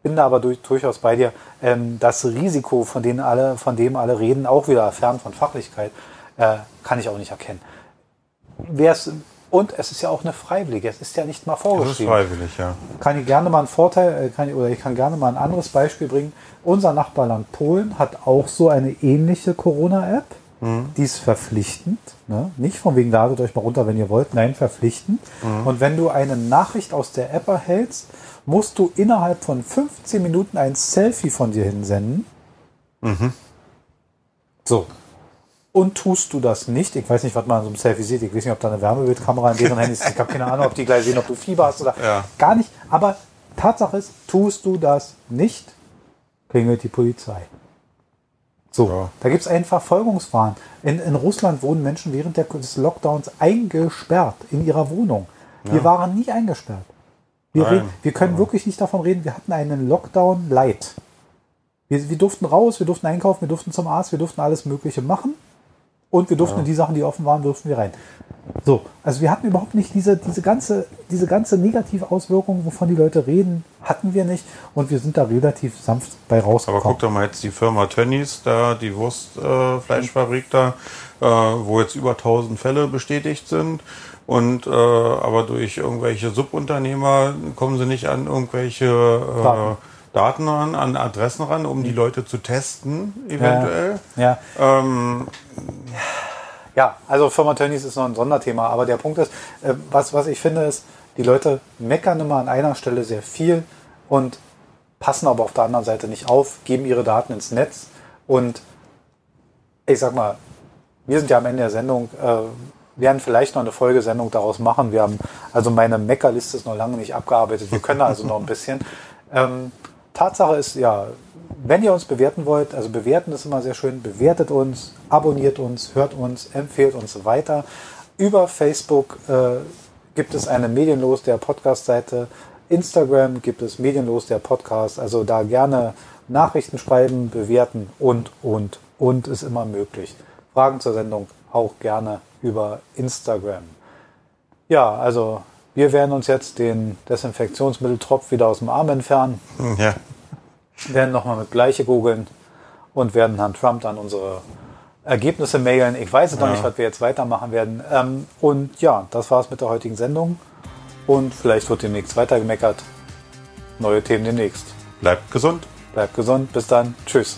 bin da aber durch, durchaus bei dir. Ähm, das Risiko, von denen alle, von dem alle reden, auch wieder fern von Fachlichkeit, äh, kann ich auch nicht erkennen. Wer es und es ist ja auch eine freiwillige, es ist ja nicht mal vorgeschrieben. Das ist freiwillig, ja. Kann ich gerne mal einen Vorteil, äh, kann ich, oder ich kann gerne mal ein anderes Beispiel bringen. Unser Nachbarland Polen hat auch so eine ähnliche Corona-App. Mhm. Die ist verpflichtend. Ne? Nicht von wegen ladet euch mal runter, wenn ihr wollt. Nein, verpflichtend. Mhm. Und wenn du eine Nachricht aus der App erhältst, musst du innerhalb von 15 Minuten ein Selfie von dir hinsenden. Mhm. So. Und tust du das nicht, ich weiß nicht, was man in so einem Selfie sieht, ich weiß nicht, ob da eine Wärmebildkamera in deren Handys ist, ich habe keine Ahnung, ob die gleich sehen, ob du Fieber hast oder ja. gar nicht. Aber Tatsache ist, tust du das nicht, klingelt die Polizei. So, ja. da gibt es einen Verfolgungswahn. In, in Russland wurden Menschen während des Lockdowns eingesperrt in ihrer Wohnung. Wir ja. waren nie eingesperrt. Wir, reden, wir können wirklich nicht davon reden, wir hatten einen Lockdown light. Wir, wir durften raus, wir durften einkaufen, wir durften zum Arzt, wir durften alles Mögliche machen. Und wir durften ja. die Sachen, die offen waren, durften wir rein. So, also wir hatten überhaupt nicht diese, diese, ganze, diese ganze negative Auswirkung, wovon die Leute reden, hatten wir nicht. Und wir sind da relativ sanft bei rausgekommen. Aber guck doch mal jetzt die Firma Tönnies, da die Wurstfleischfabrik äh, da, äh, wo jetzt über 1000 Fälle bestätigt sind. Und äh, aber durch irgendwelche Subunternehmer kommen sie nicht an irgendwelche äh, Daten ran, an Adressen ran, um die. Leute zu testen, eventuell. Ja. Ja, ähm, ja also Firma Tönnies ist noch ein Sonderthema, aber der Punkt ist, äh, was, was ich finde, ist, die Leute meckern immer an einer Stelle sehr viel und passen aber auf der anderen Seite nicht auf, geben ihre Daten ins Netz und ich sag mal, wir sind ja am Ende der Sendung, äh, werden vielleicht noch eine Folgesendung daraus machen. Wir haben, also meine Meckerliste ist noch lange nicht abgearbeitet. Wir können also noch ein bisschen. Ähm, Tatsache ist, ja, wenn ihr uns bewerten wollt, also bewerten ist immer sehr schön, bewertet uns, abonniert uns, hört uns, empfehlt uns weiter. Über Facebook äh, gibt es eine Medienlos der Podcast-Seite. Instagram gibt es Medienlos der Podcast. Also da gerne Nachrichten schreiben, bewerten und, und, und ist immer möglich. Fragen zur Sendung auch gerne über Instagram. Ja, also wir werden uns jetzt den Desinfektionsmitteltropf wieder aus dem Arm entfernen. Ja. Werden nochmal mit Gleiche googeln und werden Herrn Trump dann unsere Ergebnisse mailen. Ich weiß es ja. noch nicht, was wir jetzt weitermachen werden. Ähm, und ja, das war's mit der heutigen Sendung. Und vielleicht wird demnächst weitergemeckert. Neue Themen demnächst. Bleibt gesund. Bleibt gesund. Bis dann. Tschüss.